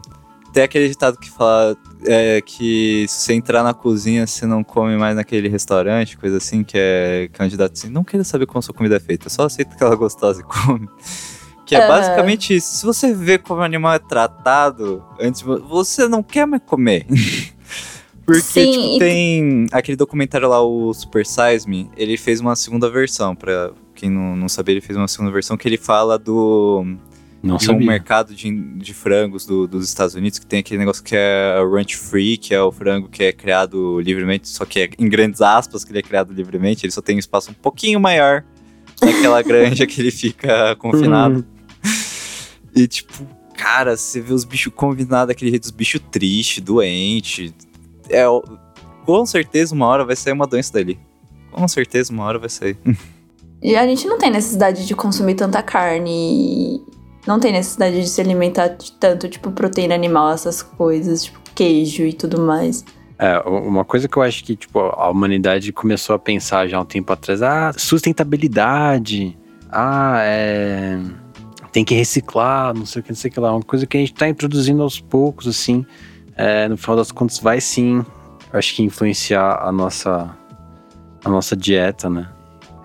tem aquele ditado que fala é, que se você entrar na cozinha, você não come mais naquele restaurante, coisa assim, que é candidato assim. Não queira saber como sua comida é feita, só aceita que ela é gostosa e come. Que é basicamente isso. Se você vê como o animal é tratado, antes você não quer mais comer. Porque, Sim, tipo, e- tem aquele documentário lá, o Super Size Me, ele fez uma segunda versão, pra quem não, não sabia, ele fez uma segunda versão que ele fala do Não um sabia. mercado de, de frangos do- dos Estados Unidos que tem aquele negócio que é ranch free, que é o frango que é criado livremente, só que é em grandes aspas que ele é criado livremente, ele só tem um espaço um pouquinho maior naquela granja que ele fica confinado. E tipo, cara, você vê os bichos confinados daquele jeito, os bichos tristes, doentes. É, com certeza uma hora vai sair uma doença dali. Com certeza uma hora vai sair. E a gente não tem necessidade de consumir tanta carne. Não tem necessidade de se alimentar de tanto, tipo, proteína animal, essas coisas, tipo, queijo e tudo mais. É, uma coisa que eu acho que, tipo, a humanidade começou a pensar já há um tempo atrás, ah, sustentabilidade, ah, é... Tem que reciclar, não sei o que, não sei o que lá. Uma coisa que a gente tá introduzindo aos poucos, assim, é, no final das contas vai sim, acho que influenciar a nossa, a nossa dieta, né?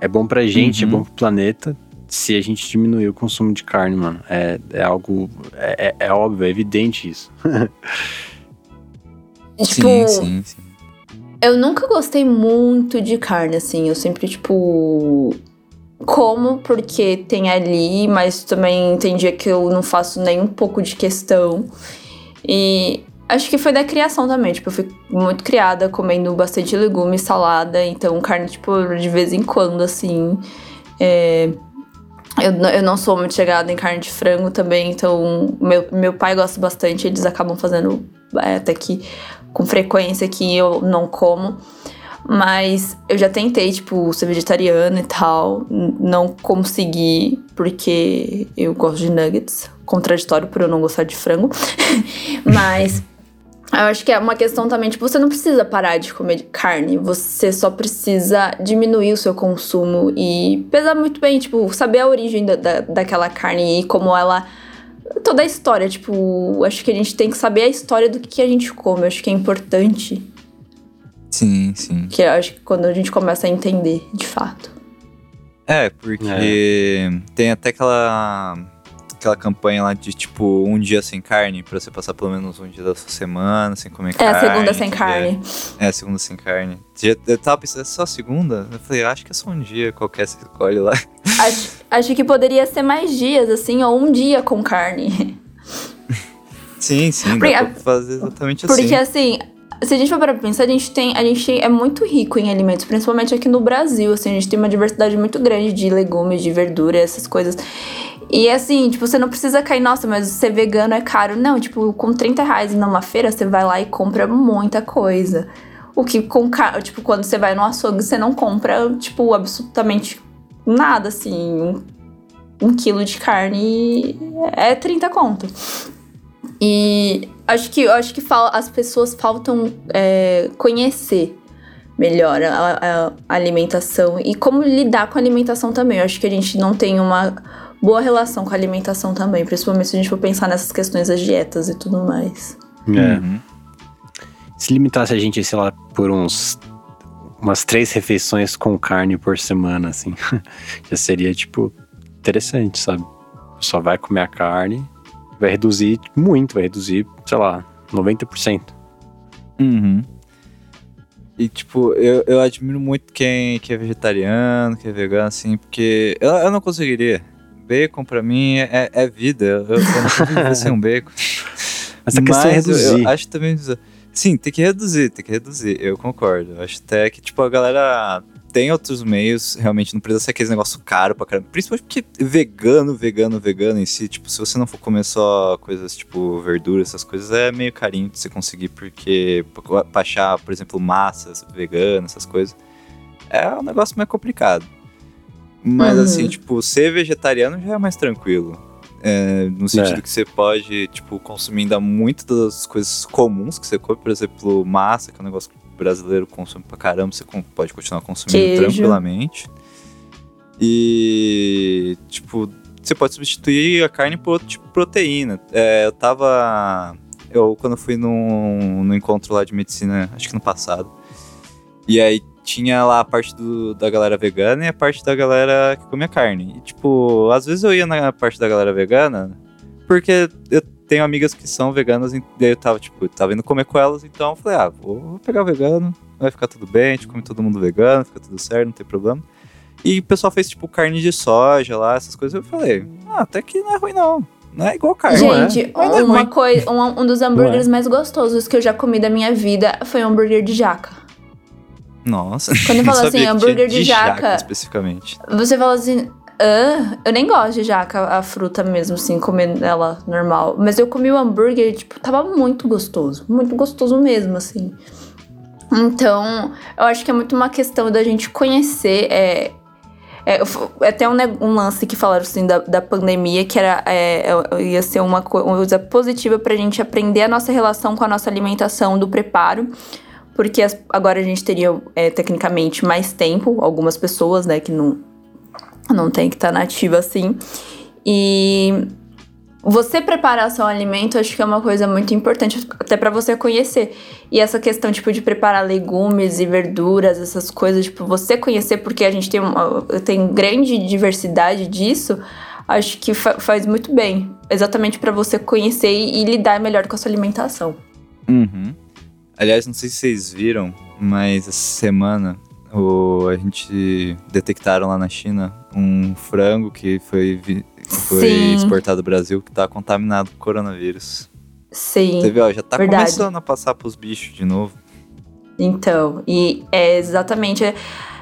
É bom pra gente, é uhum. é bom pro planeta, se a gente diminuir o consumo de carne, mano. É, é algo. É, é, é óbvio, é evidente isso. tipo, sim, sim, sim. Eu nunca gostei muito de carne, assim. Eu sempre, tipo. Como porque tem ali, mas também tem dia que eu não faço nem um pouco de questão. E Acho que foi da criação também, tipo, eu fui muito criada comendo bastante legume, salada, então carne, tipo, de vez em quando, assim. É... Eu, eu não sou muito chegada em carne de frango também, então meu, meu pai gosta bastante, eles acabam fazendo é, até que com frequência que eu não como. Mas eu já tentei, tipo, ser vegetariana e tal. Não consegui, porque eu gosto de nuggets. Contraditório por eu não gostar de frango. Mas eu acho que é uma questão também, tipo, você não precisa parar de comer carne, você só precisa diminuir o seu consumo e pesar muito bem, tipo, saber a origem da, da, daquela carne e como ela. Toda a história, tipo, acho que a gente tem que saber a história do que a gente come, eu acho que é importante. Sim, sim. Que eu acho que quando a gente começa a entender, de fato. É, porque é. tem até aquela aquela campanha lá de tipo um dia sem carne, pra você passar pelo menos um dia da sua semana sem comer é, carne. É, a segunda sem carne. É, a segunda sem carne. Eu tava pensando, é só a segunda? Eu falei, acho que é só um dia qualquer você escolhe lá. Acho, acho que poderia ser mais dias, assim, ou um dia com carne. Sim, sim, porque, dá pra fazer exatamente assim. Porque assim, se a gente for para pensar, a gente tem, a gente é muito rico em alimentos, principalmente aqui no Brasil, assim, a gente tem uma diversidade muito grande de legumes, de verdura, essas coisas. E assim, tipo, você não precisa cair, nossa, mas ser vegano é caro. Não, tipo, com 30 reais numa feira, você vai lá e compra muita coisa. O que com tipo, quando você vai no açougue, você não compra, tipo, absolutamente nada, assim. Um, um quilo de carne é 30 conto. E acho que, acho que as pessoas faltam é, conhecer melhor a, a, alimentação e como lidar com a alimentação também. Eu acho que a gente não tem uma boa relação com a alimentação também, principalmente se a gente for pensar nessas questões das dietas e tudo mais. É. Uhum. Se limitasse a gente, sei lá, por uns umas três refeições com carne por semana, assim, já seria, tipo, interessante, sabe? Só vai comer a carne, vai reduzir muito, vai reduzir, sei lá, 90%. Uhum. E, tipo, eu, eu admiro muito quem, quem é vegetariano, quem é vegano, assim, porque eu, eu não conseguiria bacon pra mim é, é vida. Eu, eu não consigo viver sem um bacon. Mas a questão é reduzir. Eu acho também. Sim, tem que reduzir, tem que reduzir. Eu concordo. Eu acho até que, tipo, a galera tem outros meios, realmente não precisa ser aquele negócio caro pra caramba. Principalmente porque vegano, vegano, vegano em si, tipo, se você não for comer só coisas tipo verdura, essas coisas, é meio carinho de você conseguir, porque pra achar, por exemplo, massas veganas, essas coisas, é um negócio mais complicado. Mas uhum. assim, tipo, ser vegetariano já é mais tranquilo. É, no sentido é. que você pode, tipo, consumir ainda muito das coisas comuns que você come, por exemplo, massa, que é um negócio que o brasileiro consome pra caramba, você pode continuar consumindo Queijo. tranquilamente. E, tipo, você pode substituir a carne por outro tipo de proteína. É, eu tava. Eu, quando fui no, no encontro lá de medicina, acho que no passado, e aí tinha lá a parte do, da galera vegana e a parte da galera que comia carne. E, tipo, às vezes eu ia na parte da galera vegana, porque eu tenho amigas que são veganas, e daí eu tava, tipo, tava indo comer com elas, então eu falei, ah, vou pegar o vegano, vai ficar tudo bem, a gente come todo mundo vegano, fica tudo certo, não tem problema. E o pessoal fez, tipo, carne de soja lá, essas coisas, eu falei, ah, até que não é ruim não. Não é igual carne. Gente, é. uma coisa, um, um dos hambúrgueres é. mais gostosos que eu já comi da minha vida foi um hambúrguer de jaca. Nossa. Quando fala assim, hambúrguer de, de jaca, jaca, especificamente. Você fala assim, ah, eu nem gosto de jaca, a fruta mesmo, assim, comer ela normal. Mas eu comi o hambúrguer, tipo, tava muito gostoso. Muito gostoso mesmo, assim. Então, eu acho que é muito uma questão da gente conhecer. É, É, é até um, um, lance que falaram assim da, da pandemia, que era, é, é ia ser uma coisa positiva pra gente aprender a nossa relação com a nossa alimentação do preparo. Porque as, agora a gente teria, é, tecnicamente, mais tempo, algumas pessoas, né, que não, não tem que estar tá nativa assim. E você preparar seu alimento, acho que é uma coisa muito importante, até para você conhecer. E essa questão, tipo, de preparar legumes e verduras, essas coisas, tipo, você conhecer, porque a gente tem, uma, tem grande diversidade disso, acho que fa faz muito bem. Exatamente para você conhecer e, e, lidar melhor com a sua alimentação. Uhum. Aliás, não sei se vocês viram, mas essa semana o, a gente detectaram lá na China um frango que foi foi exportado do Brasil que tá contaminado com coronavírus. Sim. Você viu, ó, já tá verdade. começando a passar pros bichos de novo. Então, e é exatamente. É,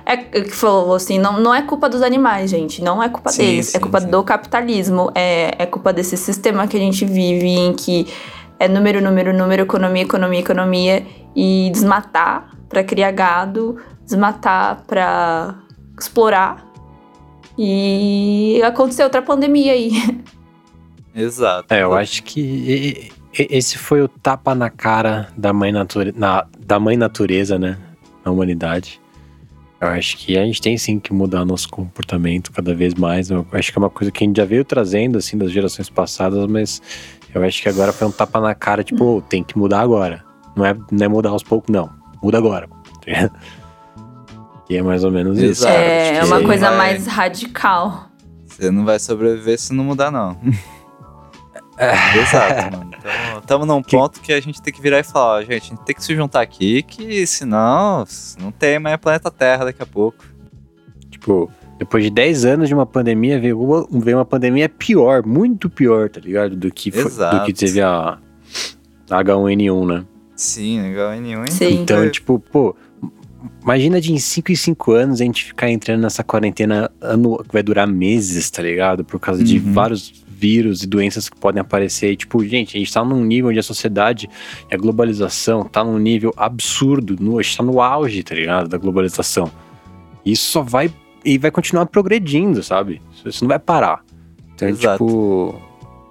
é que falou assim, não, não é culpa dos animais, gente. Não é culpa sim, deles. É sim, é culpa sim. do capitalismo. É, é culpa desse sistema que a gente vive em que é número, número, número, economia, economia, economia. E desmatar para criar gado, desmatar para explorar e aconteceu outra pandemia aí. Exato. É, eu acho que esse foi o tapa na cara da mãe, nature... na... da mãe natureza, né? Na humanidade. Eu acho que a gente tem sim que mudar nosso comportamento cada vez mais. Eu acho que é uma coisa que a gente já veio trazendo, assim, das gerações passadas, mas eu acho que agora foi um tapa na cara, tipo, oh, tem que mudar agora. Não é, não é mudar aos poucos, não. Muda agora. E é mais ou menos isso. É, é uma coisa vai... mais radical. Você não vai sobreviver se não mudar, não. É. Exato, mano. Estamos num ponto que... que a gente tem que virar e falar, ó, gente, a gente tem que se juntar aqui, que senão não tem mais planeta Terra daqui a pouco. Tipo, depois de 10 anos de uma pandemia, veio uma, veio uma pandemia pior, muito pior, tá ligado? Do que, foi, do que teve a, a H1N1, né? Sim, H1N1. Sim. Então, tipo, pô, Imagina de em 5 em 5 anos a gente ficar entrando nessa quarentena ano, que vai durar meses, tá ligado? Por causa uhum. de vários vírus e doenças que podem aparecer. E, tipo, gente, a gente tá num nível onde a sociedade e a globalização tá num nível absurdo. No, a gente tá no auge, tá ligado? Da globalização. E isso só vai. E vai continuar progredindo, sabe? Isso não vai parar. Então, Exato. tipo.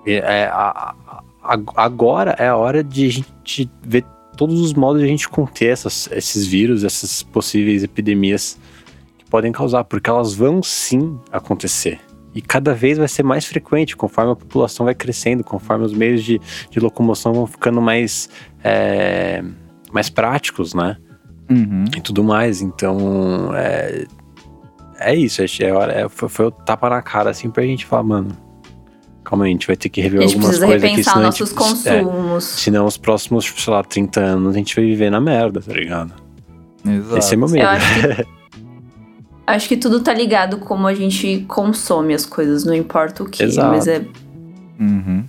É, é a, a, agora é a hora de a gente ver todos os modos de a gente conter essas, esses vírus, essas possíveis epidemias que podem causar, porque elas vão sim acontecer. E cada vez vai ser mais frequente, conforme a população vai crescendo, conforme os meios de, de locomoção vão ficando mais, é, mais práticos, né? Uhum. E tudo mais. Então, é, é isso. É, hora, é, foi, foi o tapa na cara, assim, pra gente falar, mano, calma aí, a gente vai ter que rever algumas coisas aqui, senão nossos gente, consumos. É, senão os próximos, tipo, sei lá, 30 anos a gente vai viver na merda, tá ligado? Exato. Esse é meu medo. Acho que, acho que, tudo tá ligado como a gente consome as coisas, não importa o que, Exato. mas é... Uhum.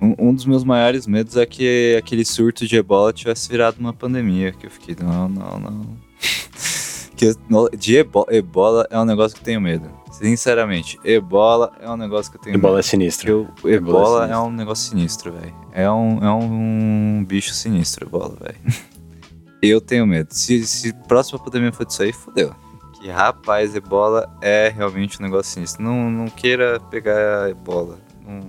Um, um, dos meus maiores medos é que aquele surto de ebola tivesse virado uma pandemia, que eu fiquei, não, não, não. que de ebola, ebola é um negócio que eu tenho medo. Sinceramente, ebola é um negócio que eu tenho. Ebola medo. é sinistro. Eu, ebola, ebola é, é, um negócio sinistro, velho. É um, é um bicho sinistro, ebola, velho. eu tenho medo. Se, se a próxima pandemia for disso aí, fodeu. Que rapaz, ebola é realmente um negócio sinistro. Não, não queira pegar ebola. Não,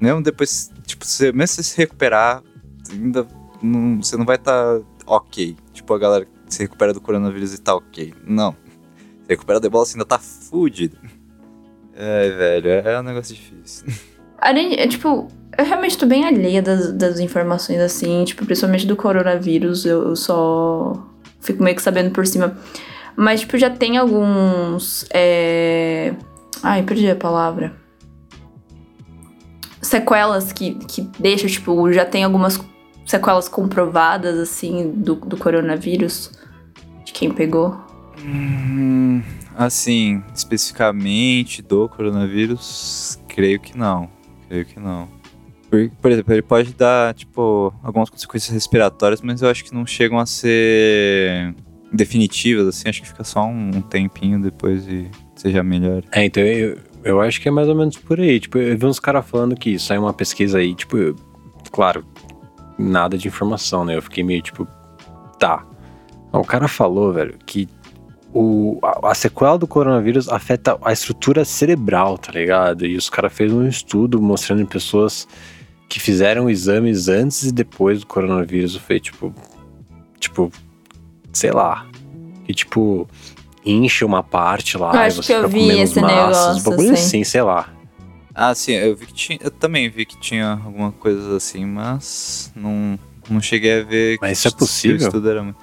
mesmo depois, tipo, você, mesmo se se recuperar, ainda não, você não vai estar tá ok. Tipo, a galera que se recupera do coronavírus e tá ok. Não Recuperar de bola assim, ainda tá fudido. É, velho, é um negócio difícil. Além, tipo, eu realmente tô bem alheia das, das informações assim, tipo, principalmente do coronavírus, eu, eu só fico meio que sabendo por cima. Mas, tipo, já tem alguns. É... Ai, perdi a palavra. Sequelas que, que deixam, tipo, já tem algumas sequelas comprovadas, assim, do, do coronavírus, de quem pegou. Hum, assim, especificamente do coronavírus, creio que não. Creio que não. Por, por, exemplo, ele pode dar, tipo, algumas consequências respiratórias, mas eu acho que não chegam a ser definitivas, assim. Acho que fica só um, um tempinho depois e seja melhor. É, então eu, eu acho que é mais ou menos por aí. Tipo, eu vi uns caras falando que saiu uma pesquisa aí, tipo, eu, claro, nada de informação, né? Eu fiquei meio tipo, tá. O cara falou, velho, que o, a, a, sequela do coronavírus afeta a estrutura cerebral, tá ligado? E os caras fez um estudo mostrando em pessoas que fizeram exames antes e depois do coronavírus. Foi tipo. Tipo. Sei lá. Que tipo. Incha uma parte lá. Eu acho que eu vi esse maços, negócio. Bagulho assim. assim, sei lá. Ah, sim, eu vi que tinha. Eu também vi que tinha alguma coisa assim, mas não, não cheguei a ver. Mas isso é possível? O estudo era muito.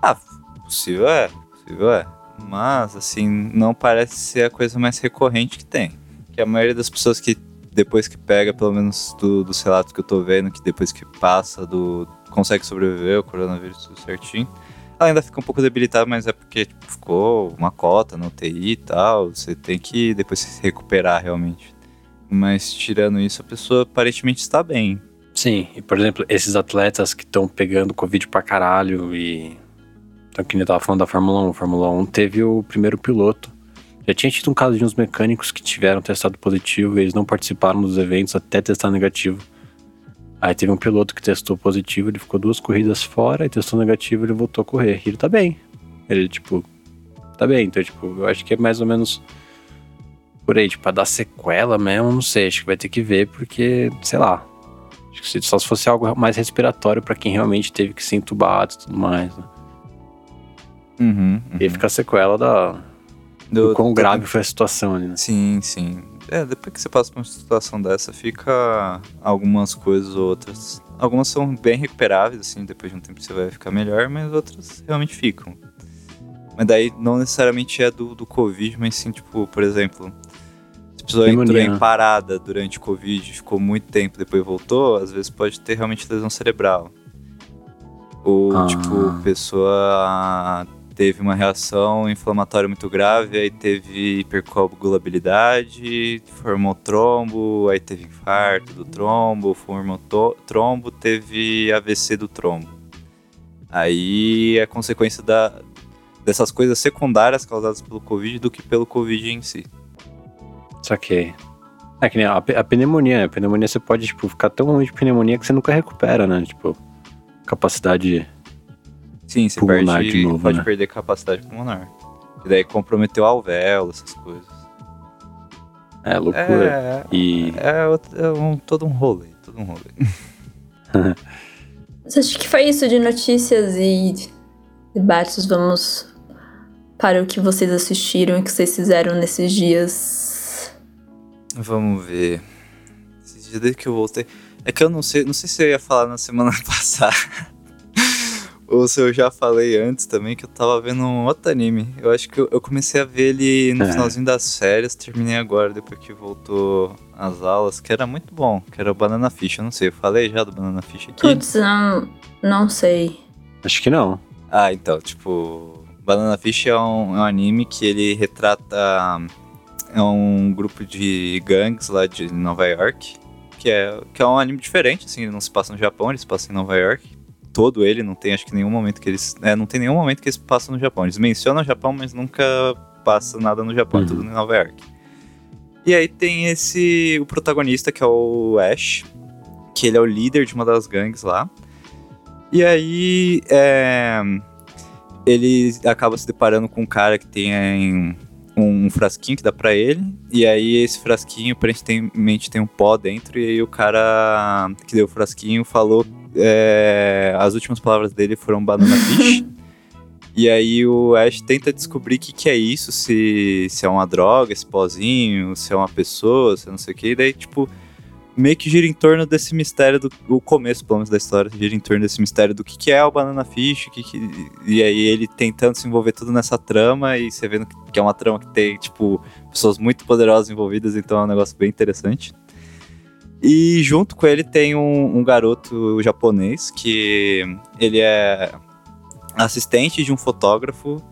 Ah, possível é, possível é. Mas, assim, não parece ser a coisa mais recorrente que tem. Que a maioria das pessoas que depois que pega, pelo menos do, dos relatos que eu tô vendo, que depois que passa do. consegue sobreviver o coronavírus tudo certinho. Ela ainda fica um pouco debilitada, mas é porque tipo, ficou uma cota no TI e tal. Você tem que depois se recuperar realmente. Mas tirando isso, a pessoa aparentemente está bem. Sim, e por exemplo, esses atletas que estão pegando Covid pra caralho e. Então, que nem eu tava falando da Fórmula 1. Fórmula 1 teve o primeiro piloto. Já tinha tido um caso de uns mecânicos que tiveram testado positivo e eles não participaram dos eventos até testar negativo. Aí teve um piloto que testou positivo, ele ficou duas corridas fora e testou negativo, ele voltou a correr. E ele tá bem. Ele, tipo, tá bem. Então, tipo, eu acho que é mais ou menos por aí, tipo, pra dar sequela mesmo, não sei, acho que vai ter que ver, porque, sei lá. Acho que só se fosse algo mais respiratório para quem realmente teve que ser entubado e tudo mais, né? Uhum, uhum. E fica a sequela da. Do, do quão grave foi a situação ali, né? Sim, sim. É, depois que você passa por uma situação dessa, fica algumas coisas ou outras. Algumas são bem recuperáveis, assim, depois de um tempo você vai ficar melhor, mas outras realmente ficam. Mas daí não necessariamente é do, do Covid, mas sim, tipo, por exemplo, pessoa entrou em parada durante o Covid, ficou muito tempo, depois voltou, às vezes pode ter realmente lesão cerebral. Ou, ah. tipo, a pessoa teve uma reação inflamatória muito grave, aí teve hipercoagulabilidade, formou trombo, aí teve infarto do trombo, formou trombo, teve AVC do trombo. Aí é consequência da, dessas coisas secundárias causadas pelo Covid do que pelo Covid em si. Saquei. É que nem a, a pneumonia, né? A pneumonia você pode, tipo, ficar tão ruim de pneumonia que você nunca recupera, né? Tipo, capacidade Sim, você pulmonar perde, de novo, pode né? perder capacidade pulmonar. E daí comprometeu o alvéolo, essas coisas. É, loucura. É, e... é, é um, todo um rolê, todo um rolê. Acho que foi isso de notícias e debates. Vamos para o que vocês assistiram e que vocês fizeram nesses dias Vamos ver. Esse dia desde que eu voltei. É que eu não sei, não sei se eu ia falar na semana passada. Ou se eu já falei antes também que eu tava vendo um outro anime. Eu acho que eu, eu comecei a ver ele no é. finalzinho das férias, terminei agora, depois que voltou as aulas, que era muito bom, que era o Banana Fish. Eu não sei, eu falei já do Banana Fish aqui. Putz, não, não sei. Acho que não. Ah, então, tipo, Banana Fish é um, é um anime que ele retrata é um grupo de gangues lá de Nova York, que é, que é um anime diferente, assim, ele não se passa no Japão, ele se passa em Nova York. Todo ele, não tem acho que nenhum momento que eles. É, não tem nenhum momento que eles passam no Japão. Eles mencionam o Japão, mas nunca passa nada no Japão, uhum. tudo em Nova York. E aí tem esse. o protagonista, que é o Ash, que ele é o líder de uma das gangues lá. E aí. É, ele acaba se deparando com um cara que tem um frasquinho que dá para ele, e aí esse frasquinho aparentemente tem um pó dentro, e aí o cara que deu o frasquinho falou. É, as últimas palavras dele foram banana fish. e aí o Ash tenta descobrir o que, que é isso, se, se é uma droga, esse pozinho, se é uma pessoa, se é não sei o que, e daí, tipo meio que gira em torno desse mistério do o começo, pelo menos da história, gira em torno desse mistério do que, que é o Banana Fish, que, que, e aí ele tentando se envolver tudo nessa trama e você vendo que é uma trama que tem, tipo, pessoas muito poderosas envolvidas, então é um negócio bem interessante. E junto com ele tem um, um garoto japonês que ele é assistente de um fotógrafo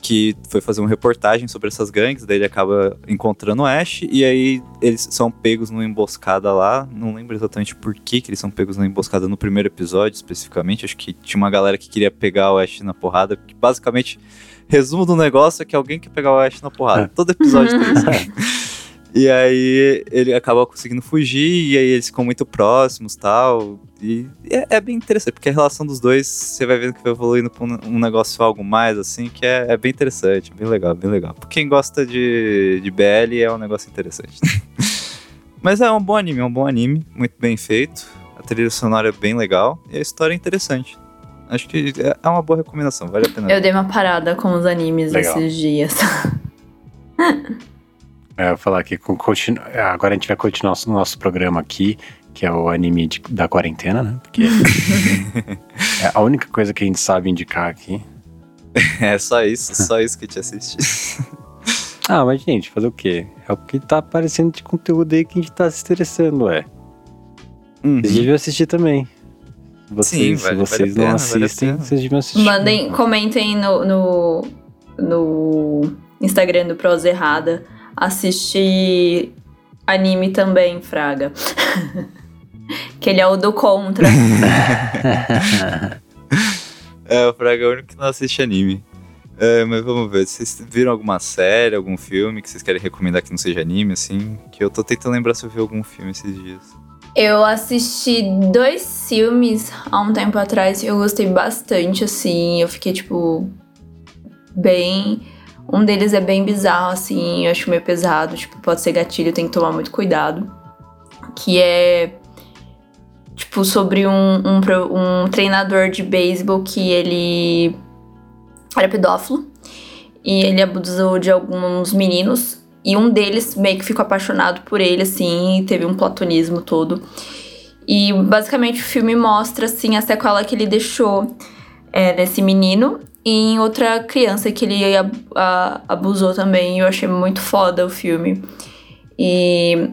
que foi fazer uma reportagem sobre essas gangues, daí ele acaba encontrando o Ash, e aí eles são pegos numa emboscada lá, não lembro exatamente por que, que eles são pegos numa emboscada no primeiro episódio, especificamente, acho que tinha uma galera que queria pegar o Ash na porrada, que basicamente, resumo do negócio é que alguém quer pegar o Ash na porrada, é. todo episódio tem isso. E aí ele acaba conseguindo fugir, e aí eles ficam muito próximos tal. E é, é, bem interessante, porque a relação dos dois, você vai vendo que vai evoluindo pra um, um negócio algo mais, assim, que é, é, bem interessante, bem legal, bem legal. Pra quem gosta de, de BL, é um negócio interessante. Mas é um bom anime, é um bom anime, muito bem feito. A trilha sonora é bem legal e a história é interessante. Acho que é, é uma boa recomendação, vale a pena. Eu dei uma parada com os animes legal. esses dias. É, eu vou falar aqui, com, continu... agora a gente vai continuar o nosso programa aqui que é o anime de, da quarentena, né? Porque é a única coisa que a gente sabe indicar aqui. É só isso, só isso que te assiste. ah, mas gente, fazer o quê? É o que tá aparecendo de conteúdo aí que a gente tá se interessando, é. Uhum. Vocês deviam assistir também. Vocês, Sim, vale, se vocês vale não pena, assistem, vale vocês deviam assistir. Mandem, comentem no, no, no Instagram do Prosa Errada. Assistir anime também, Fraga. que ele é o do contra. é, o Fraga é o único que não assiste anime. É, mas vamos ver, vocês viram alguma série, algum filme que vocês querem recomendar que não seja anime, assim? Que eu tô tentando lembrar se eu vi algum filme esses dias. Eu assisti dois filmes há um tempo atrás e eu gostei bastante, assim. Eu fiquei, tipo, bem. Um deles é bem bizarro, assim, eu acho meio pesado, tipo, pode ser gatilho, tem que tomar muito cuidado. Que é tipo, sobre um, um, um treinador de beisebol que ele era pedófilo e ele abusou de alguns meninos e um deles meio que ficou apaixonado por ele, assim, teve um platonismo todo. E basicamente o filme mostra, assim, a sequela que ele deixou é, nesse menino e em outra criança que ele abusou também. Eu achei muito foda o filme. E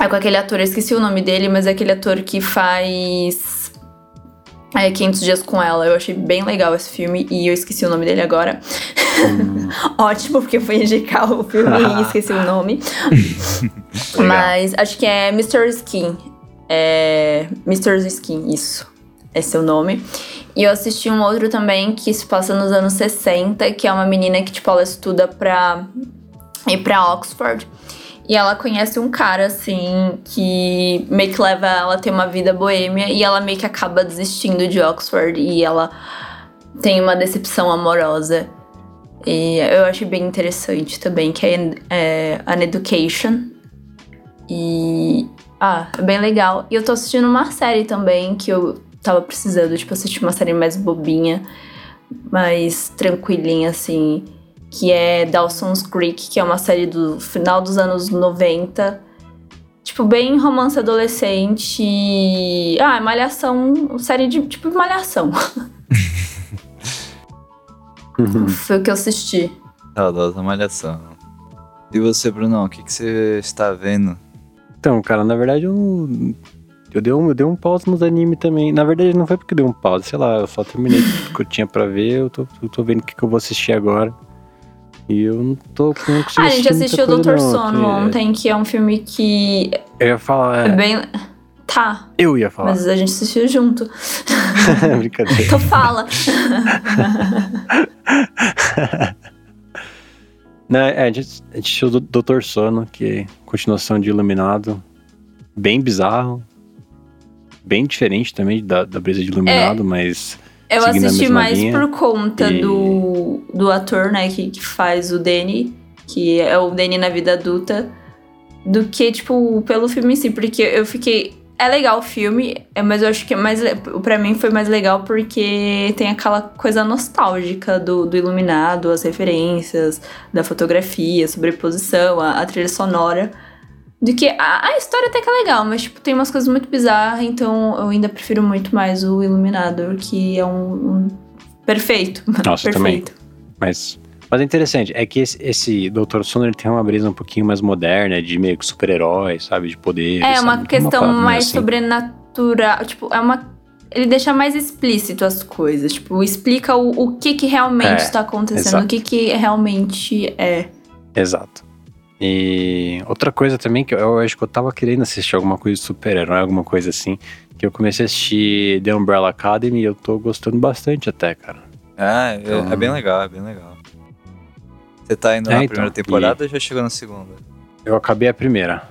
é com aquele ator, eu esqueci o nome dele, mas é aquele ator que faz é, 500 Dias com Ela. Eu achei bem legal esse filme e eu esqueci o nome dele agora. Hum. Ótimo, porque eu fui indicar o filme e esqueci o nome. mas acho que é Mr. Skin. É. Mr. Skin, isso. Esse é o nome. E eu assisti um outro também que se passa nos anos 60, que é uma menina que, tipo, ela estuda pra ir pra Oxford. E ela conhece um cara, assim, que meio que leva ela a ter uma vida boêmia e ela meio que acaba desistindo de Oxford e ela tem uma decepção amorosa. E eu achei bem interessante também, que é, é An Education. E. Ah, é bem legal. E eu tô assistindo uma série também que eu tava precisando, tipo, assistir uma série mais bobinha, mais tranquilinha, assim que é Dawson's Creek, que é uma série do final dos anos 90. Tipo, bem romance adolescente. Ah, malhação. Série de. Tipo, malhação. Foi o que eu assisti. Saudosa malhação. E você, Brunão, o que, que você está vendo? Então, cara, na verdade eu. Eu dei, um, eu dei um pause nos animes também. Na verdade, não foi porque eu dei um pause, sei lá, eu só terminei o que eu tinha pra ver, eu tô, eu tô vendo o que, que eu vou assistir agora. E eu não tô não Ah, a gente assistiu o Doutor Sono que... ontem, que é um filme que. Eu ia falar. É, é bem. Tá. Eu ia falar. Mas a gente assistiu junto. Brincadeira. então fala. Não, é, a gente, a gente assistiu o Doutor Sono, que é continuação de Iluminado. Bem bizarro. Bem diferente também da, da brisa de Iluminado, é. mas eu assisti mais linha. por conta e... do, do ator, né, que, que faz o Danny, que é o Danny na vida adulta, do que, tipo, pelo filme em si, porque eu fiquei. É legal o filme, é, mas eu acho que é mais. para mim foi mais legal porque tem aquela coisa nostálgica do, do iluminado, as referências, da fotografia, sobreposição, a, a trilha sonora do que a, a, história até que é legal, mas tipo, tem umas coisas muito bizarras, então eu ainda prefiro muito mais o Iluminador, que é um, um perfeito. Nossa, perfeito. também. Mas, mas é interessante, é que esse, esse Dr. Sono ele tem uma brisa um pouquinho mais moderna, de meio que super-herói, sabe? De poder. É, sabe? uma questão uma mais assim. sobrenatural. Tipo, é uma. Ele deixa mais explícito as coisas. Tipo, explica o, o que que realmente está é, acontecendo, exato. o que que realmente é. Exato. E outra coisa também que eu, eu acho que eu tava querendo assistir alguma coisa de super-herói, alguma coisa assim, que eu comecei a assistir The Umbrella Academy e eu tô gostando bastante até, cara. Ah, então... é, é, bem legal, é bem legal. Você tá indo é, na então, primeira temporada e... ou já chegou na segunda? Eu acabei a primeira.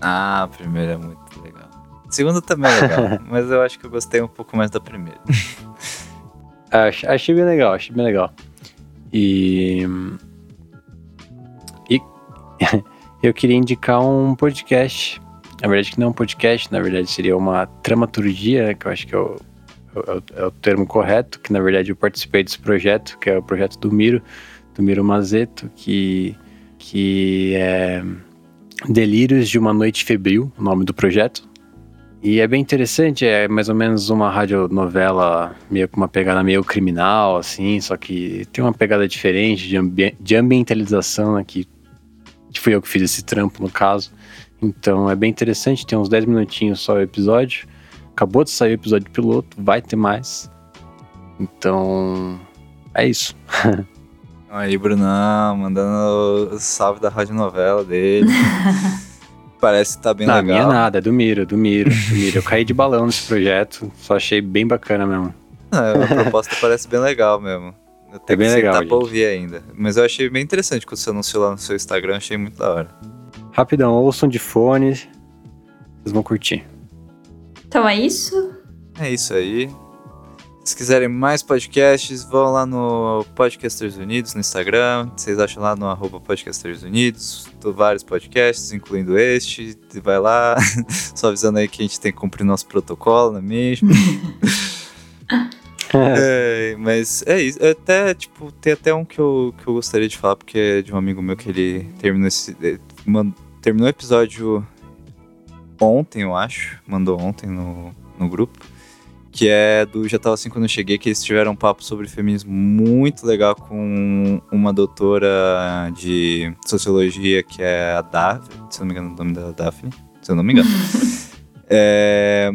Ah, a primeira é muito legal. segunda também é legal, mas eu acho que eu gostei um pouco mais da primeira. Ach- Achei bem legal, achei bem legal. E. eu queria indicar um podcast. Na verdade, que não é um podcast, na verdade seria uma dramaturgia, né, que eu acho que é o, é o- é o termo correto, que na verdade eu participei desse projeto, que é o projeto do Miro, do Miro Mazeto, que, que é Delírios de uma Noite Febril, o nome do projeto. E é bem interessante, é mais ou menos uma radionovela meio com uma pegada meio criminal, assim, só que tem uma pegada diferente de, ambi de ambientalização aqui. Que fui eu que fiz esse trampo, no caso. Então é bem interessante, tem uns 10 minutinhos só o episódio. Acabou de sair o episódio piloto, vai ter mais. Então, é isso. Aí, Brunão, mandando o salve da radionovela dele. Parece que tá bem Não, legal. minha nada, é do Miro, do Miro, do Miro. Eu caí de balão nesse projeto, só achei bem bacana mesmo. É, a proposta parece bem legal mesmo. Eu tenho bem que legal, pra gente. ouvir ainda. Mas eu achei bem interessante quando você anunciou lá no seu Instagram, achei muito da hora. Rapidão, ouçam de fone, vocês vão curtir. Então é isso. É isso aí. Se quiserem mais podcasts, vão lá no Podcasters Unidos no Instagram. Vocês acham lá no arroba Podcasters Unidos. Tô vários podcasts, incluindo este. Vai lá. Só avisando aí que a gente tem que cumprir nosso protocolo, não é mesmo? É, mas é isso. É Até, tipo, tem até um que eu, que eu gostaria de falar, porque é de um amigo meu que ele terminou esse. man- terminou o episódio ontem, eu acho. Mandou ontem no, no grupo. Que é do Já Tava Assim Quando Eu Cheguei, que eles tiveram um papo sobre feminismo muito legal com uma doutora de sociologia, que é a Daphne. Se eu não me engano, o nome dela é Daphne. Se eu não me engano. é,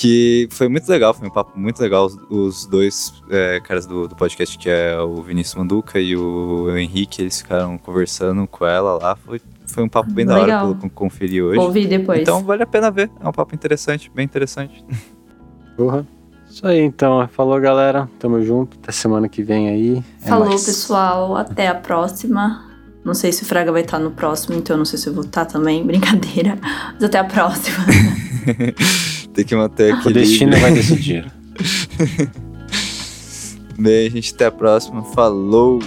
que foi muito legal, foi um papo muito legal. Os, os dois é, caras do, do podcast, que é o Vinícius Manduca e o Henrique, eles ficaram conversando com ela lá. Foi, foi um papo bem da hora Legal. que eu conferi hoje. Vou ouvir depois. Então vale a pena ver. É um papo interessante, bem interessante. Porra. Isso aí, então. Falou, galera. Tamo junto. Até semana que vem aí. É Falou, nóis. pessoal. Até a próxima. Não sei se o Fraga vai estar no próximo, então eu não sei se eu vou estar também. Brincadeira. Mas até a próxima. Tem que manter O destino vai decidir. Bem, gente, até a próxima. Falou!